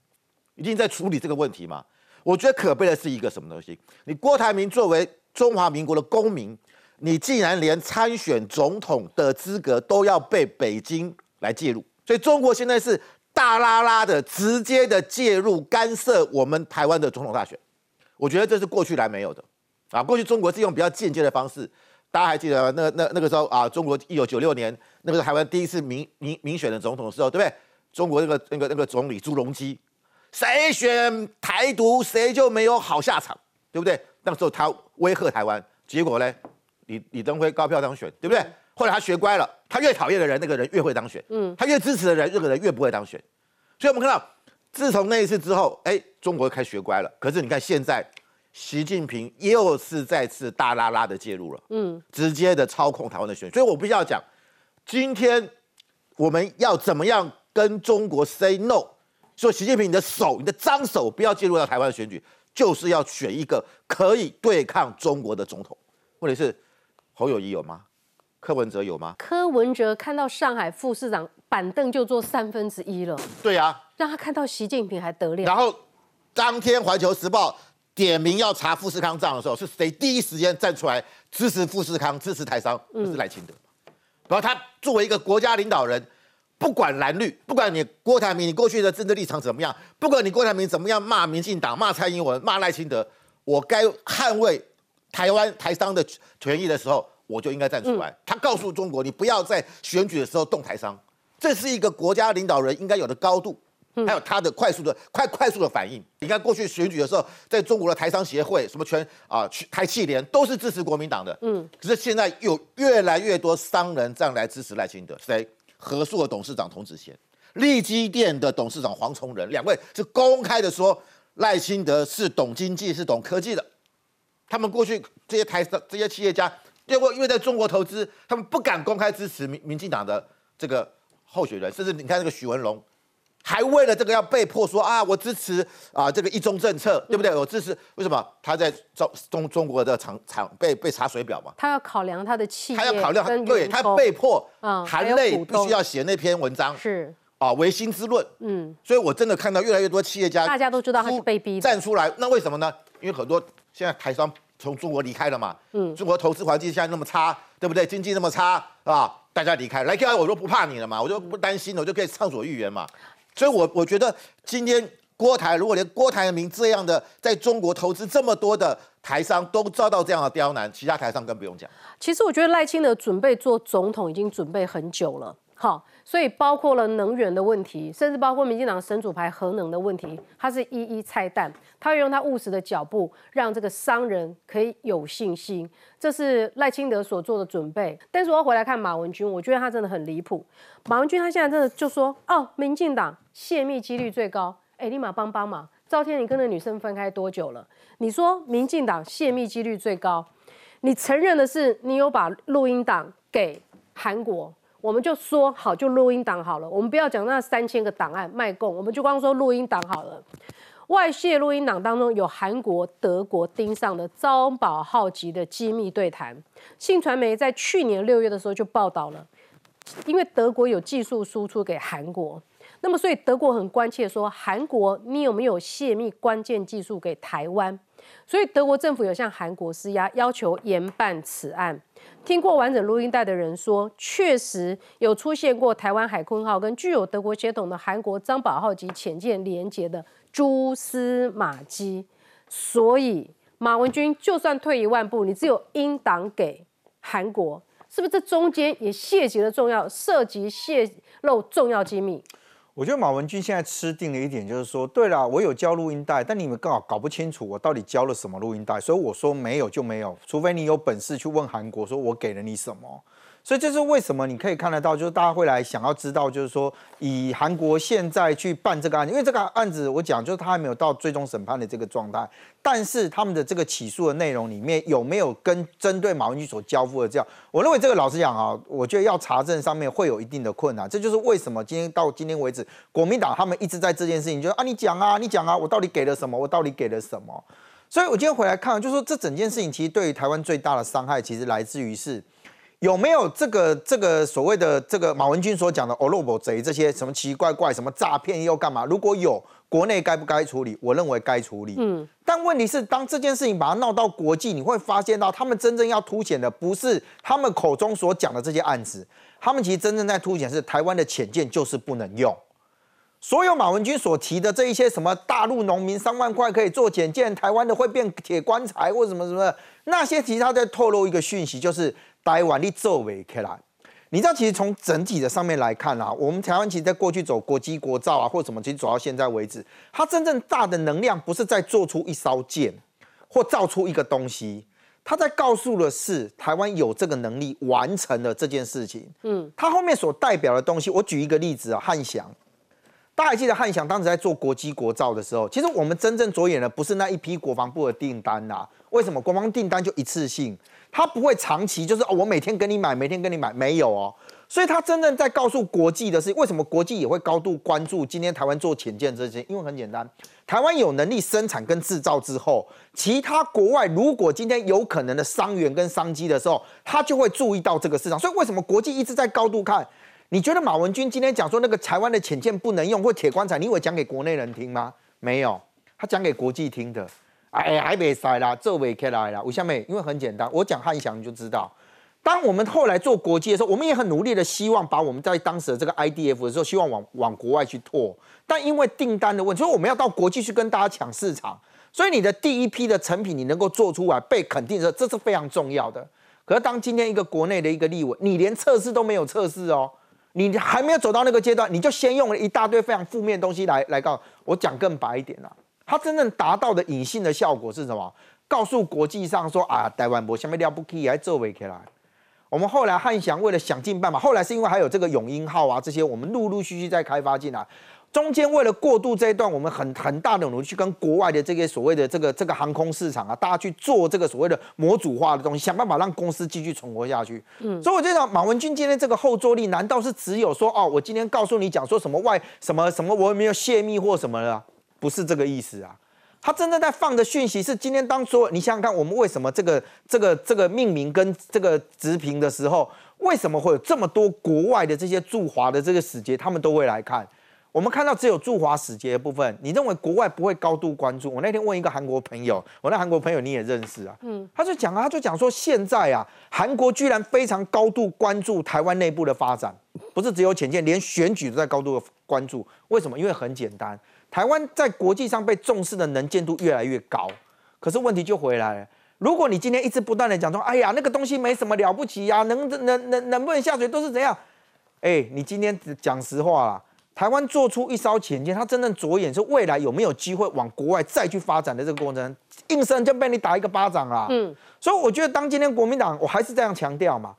一定在处理这个问题嘛？我觉得可悲的是一个什么东西？你郭台铭作为中华民国的公民，你竟然连参选总统的资格都要被北京来介入。所以中国现在是大拉拉的直接的介入干涉我们台湾的总统大选，我觉得这是过去来没有的啊。过去中国是用比较间接的方式，大家还记得那那那个时候啊，中国一九九六年那个台湾第一次民民民选的总统的时候，对不对？中国那个那个那个总理朱镕基，谁选台独谁就没有好下场，对不对？那时候他威吓台湾，结果呢，李李登辉高票当选，对不对？后来他学乖了，他越讨厌的人，那个人越会当选，嗯，他越支持的人，那个人越不会当选。所以我们看到，自从那一次之后，哎，中国开始学乖了。可是你看现在，习近平又是再次大拉拉的介入了，嗯，直接的操控台湾的选举。所以我必须要讲，今天我们要怎么样跟中国 say no？说习近平，你的手，你的脏手不要介入到台湾的选举，就是要选一个可以对抗中国的总统。问题是侯友谊有吗？柯文哲有吗？柯文哲看到上海副市长板凳就坐三分之一了。对啊，让他看到习近平还得了。然后当天《环球时报》点名要查富士康账的时候，是谁第一时间站出来支持富士康、支持台商？不是赖清德。然后他作为一个国家领导人，不管蓝绿，不管你郭台铭你过去的政治立场怎么样，不管你郭台铭怎么样骂民进党、骂蔡英文、骂赖清德，我该捍卫台湾台商的权益的时候。我就应该站出来。他告诉中国，你不要在选举的时候动台商，这是一个国家领导人应该有的高度，还有他的快速的快快速的反应。你看过去选举的时候，在中国的台商协会、什么全啊台气联都是支持国民党的，嗯。可是现在有越来越多商人站来支持赖清德，谁？和硕的董事长童子贤，利基店的董事长黄崇仁，两位是公开的说赖清德是懂经济、是懂科技的。他们过去这些台商、这些企业家。结果因为在中国投资，他们不敢公开支持民民进党的这个候选人，甚至你看这个许文龙，还为了这个要被迫说啊，我支持啊这个一中政策，对不对？我支持为什么？他在中中中国的厂厂被被查水表嘛？他要考量他的企业，他要考量对，他被迫含泪必须要写那篇文章，是啊，唯心之论。嗯，所以我真的看到越来越多企业家，大家都知道他是被逼站出来，那为什么呢？因为很多现在台商。从中国离开了嘛？嗯，中国投资环境现在那么差，对不对？经济那么差啊，大家离开，来开我就不怕你了嘛，我就不担心了，我就可以畅所欲言嘛。所以，我我觉得今天郭台如果连郭台铭这样的在中国投资这么多的台商都遭到这样的刁难，其他台商更不用讲。其实我觉得赖清德准备做总统已经准备很久了，好。所以包括了能源的问题，甚至包括民进党神主牌核能的问题，他是一一拆弹。他会用他务实的脚步，让这个商人可以有信心。这是赖清德所做的准备。但是我要回来看马文君，我觉得他真的很离谱。马文君他现在真的就说：“哦，民进党泄密几率最高。”哎，立马帮帮忙！赵天，你跟那女生分开多久了？你说民进党泄密几率最高，你承认的是你有把录音档给韩国。我们就说好，就录音档好了。我们不要讲那三千个档案卖供，我们就光说录音档好了。外泄录音档当中有韩国、德国盯上的招宝号级的机密对谈。信传媒在去年六月的时候就报道了，因为德国有技术输出给韩国，那么所以德国很关切说，韩国你有没有泄密关键技术给台湾？所以德国政府有向韩国施压，要求严办此案。听过完整录音带的人说，确实有出现过台湾海鲲号跟具有德国血统的韩国张宝号级潜舰连接的蛛丝马迹。所以马文君就算退一万步，你只有应党给韩国，是不是这中间也涉及了重要涉及泄露重要机密？我觉得马文君现在吃定了一点，就是说，对了，我有交录音带，但你们刚好搞不清楚我到底交了什么录音带，所以我说没有就没有，除非你有本事去问韩国，说我给了你什么。所以这是为什么？你可以看得到，就是大家会来想要知道，就是说以韩国现在去办这个案子，因为这个案子我讲就是他还没有到最终审判的这个状态，但是他们的这个起诉的内容里面有没有跟针对马文君所交付的这样？我认为这个老实讲啊，我觉得要查证上面会有一定的困难。这就是为什么今天到今天为止，国民党他们一直在这件事情，就是啊你讲啊你讲啊，我到底给了什么？我到底给了什么？所以我今天回来看，就是说这整件事情其实对于台湾最大的伤害，其实来自于是。有没有这个这个所谓的这个马文君所讲的“欧罗伯贼”这些什么奇奇怪怪什么诈骗又干嘛？如果有，国内该不该处理？我认为该处理。嗯，但问题是，当这件事情把它闹到国际，你会发现到他们真正要凸显的不是他们口中所讲的这些案子，他们其实真正在凸显是台湾的浅见就是不能用。所有马文君所提的这一些什么大陆农民三万块可以做减建，台湾的会变铁棺材或什么什么的，那些其实他在透露一个讯息，就是台湾你作为起来。你知道，其实从整体的上面来看啊，我们台湾其实在过去走国机国造啊，或什么，其实走到现在为止，它真正大的能量不是在做出一艘舰或造出一个东西，它在告诉的是台湾有这个能力完成了这件事情。嗯，它后面所代表的东西，我举一个例子啊，汉翔。大家还记得汉翔当时在做国机国造的时候，其实我们真正着眼的不是那一批国防部的订单呐。为什么国防订单就一次性？他不会长期，就是哦，我每天跟你买，每天跟你买，没有哦。所以他真正在告诉国际的是，为什么国际也会高度关注今天台湾做潜舰这些？因为很简单，台湾有能力生产跟制造之后，其他国外如果今天有可能的伤员跟商机的时候，他就会注意到这个市场。所以为什么国际一直在高度看？你觉得马文君今天讲说那个台湾的潜舰不能用或铁棺材，你以为讲给国内人听吗？没有，他讲给国际听的。哎，还没塞啦，这尾开来啦。吴下面，因为很简单，我讲汉翔你就知道。当我们后来做国际的时候，我们也很努力的希望把我们在当时的这个 IDF 的时候，希望往往国外去拓。但因为订单的问题，所以我们要到国际去跟大家抢市场。所以你的第一批的成品你能够做出来被肯定的，这是非常重要的。可是当今天一个国内的一个立委，你连测试都没有测试哦。你还没有走到那个阶段，你就先用了一大堆非常负面的东西来来告我讲更白一点啦，它真正达到的隐性的效果是什么？告诉国际上说啊，台湾博下面了不起，还做不起来。我们后来汉翔为了想尽办法，后来是因为还有这个永鹰号啊这些，我们陆陆续续在开发进来。中间为了过渡这一段，我们很很大的努力去跟国外的这些所谓的这个这个航空市场啊，大家去做这个所谓的模组化的东西，想办法让公司继续存活下去。嗯，所以我觉得马文君今天这个后坐力，难道是只有说哦，我今天告诉你讲说什么外什么什么，我有没有泄密或什么的？不是这个意思啊。他真正在放的讯息是今天当说，你想想看，我们为什么这个这个这个命名跟这个直评的时候，为什么会有这么多国外的这些驻华的这个使节，他们都会来看？我们看到只有驻华使节的部分，你认为国外不会高度关注？我那天问一个韩国朋友，我那韩国朋友你也认识啊，嗯，他就讲啊，他就讲说现在啊，韩国居然非常高度关注台湾内部的发展，不是只有浅见，连选举都在高度的关注。为什么？因为很简单，台湾在国际上被重视的能见度越来越高。可是问题就回来了，如果你今天一直不断的讲说，哎呀，那个东西没什么了不起呀，能能能能不能下水都是怎样？哎，你今天讲实话啦。台湾做出一艘潜舰，它真正着眼是未来有没有机会往国外再去发展的这个过程，硬生就被你打一个巴掌啦。嗯，所以我觉得当今天国民党，我还是这样强调嘛，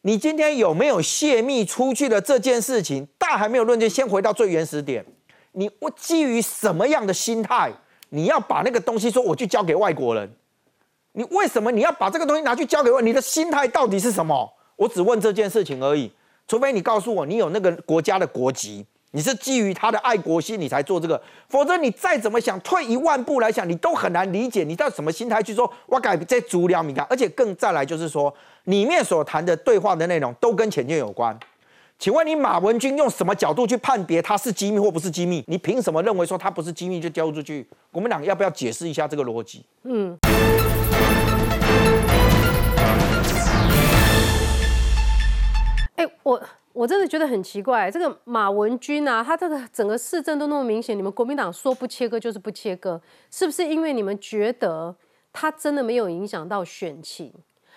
你今天有没有泄密出去的这件事情，大还没有论证，先回到最原始点，你我基于什么样的心态，你要把那个东西说我去交给外国人？你为什么你要把这个东西拿去交给外？你的心态到底是什么？我只问这件事情而已，除非你告诉我你有那个国家的国籍。你是基于他的爱国心，你才做这个，否则你再怎么想退一万步来想，你都很难理解你到什么心态去说。我改这足疗敏感，而且更再来就是说，里面所谈的对话的内容都跟潜舰有关。请问你马文君用什么角度去判别它是机密或不是机密？你凭什么认为说它不是机密就交出去？国民党要不要解释一下这个逻辑？嗯。哎，我。我真的觉得很奇怪，这个马文君啊，他这个整个市政都那么明显，你们国民党说不切割就是不切割，是不是因为你们觉得他真的没有影响到选情？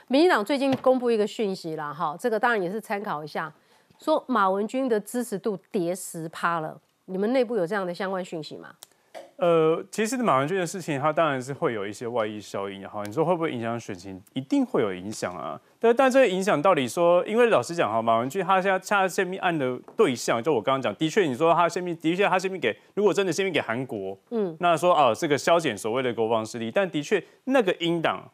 民进党最近公布一个讯息啦，哈，这个当然也是参考一下，说马文君的支持度跌十趴了，你们内部有这样的相关讯息吗？呃，其实马文君的事情，它当然是会有一些外溢效应，哈，你说会不会影响选情？一定会有影响啊。但但这个影响到底说，因为老实讲哈，马文君他现在他泄密案的对象，就我刚刚讲，的确你说他泄密，的确他泄密给，如果真的泄密给韩国，嗯，那说哦，这个消减所谓的国防势力，但的确那个英党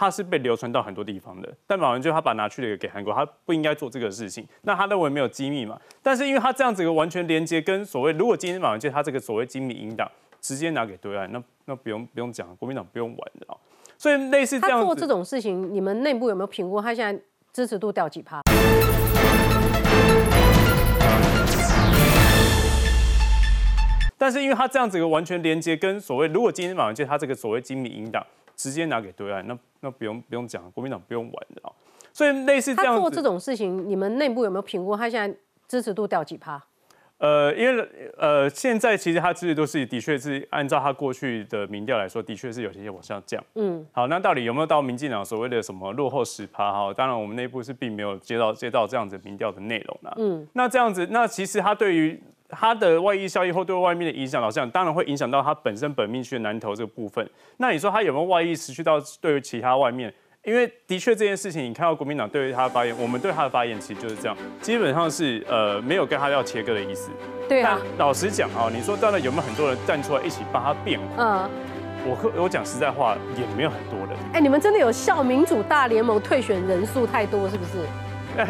他是被流传到很多地方的。但马文君他把拿去了给韩国，他不应该做这个事情。那他认为没有机密嘛？但是因为他这样子一个完全连接跟所谓，如果今天马文君他这个所谓机密引党。直接拿给对岸，那那不用不用讲，国民党不用玩的啊。所以类似这样做这种事情，你们内部有没有评估？他现在支持度掉几趴？但是因为他这样子一个完全连接跟所谓，如果今天马文君他这个所谓精密引导直接拿给对岸，那那不用不用讲，国民党不用玩的啊。所以类似这样他做这种事情，你们内部有没有评估？他现在支持度掉几趴？呃，因为呃，现在其实他自己都是的确是按照他过去的民调来说，的确是有些些往下降。嗯，好，那到底有没有到民进党所谓的什么落后十趴？哈，当然我们内部是并没有接到接到这样子民调的内容啦。嗯，那这样子，那其实他对于他的外溢效益或对外面的影响，老实讲，当然会影响到他本身本命区的南投这个部分。那你说他有没有外溢持续到对于其他外面？因为的确这件事情，你看到国民党对于他的发言，我们对他的发言其实就是这样，基本上是呃没有跟他要切割的意思。对啊，但老实讲啊，你说当然有没有很多人站出来一起帮他辩护？嗯，我可我讲实在话，也没有很多人。哎，你们真的有笑民主大联盟退选人数太多是不是？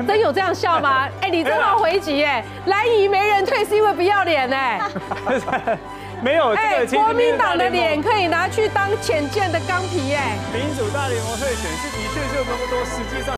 真有这样笑吗？*laughs* 哎，你真好回击哎，蓝营没人退是因为不要脸哎。*laughs* 没有，哎，国民党的脸可以拿去当浅见的钢皮哎。民主大联盟会选是的确就那么多，实际上。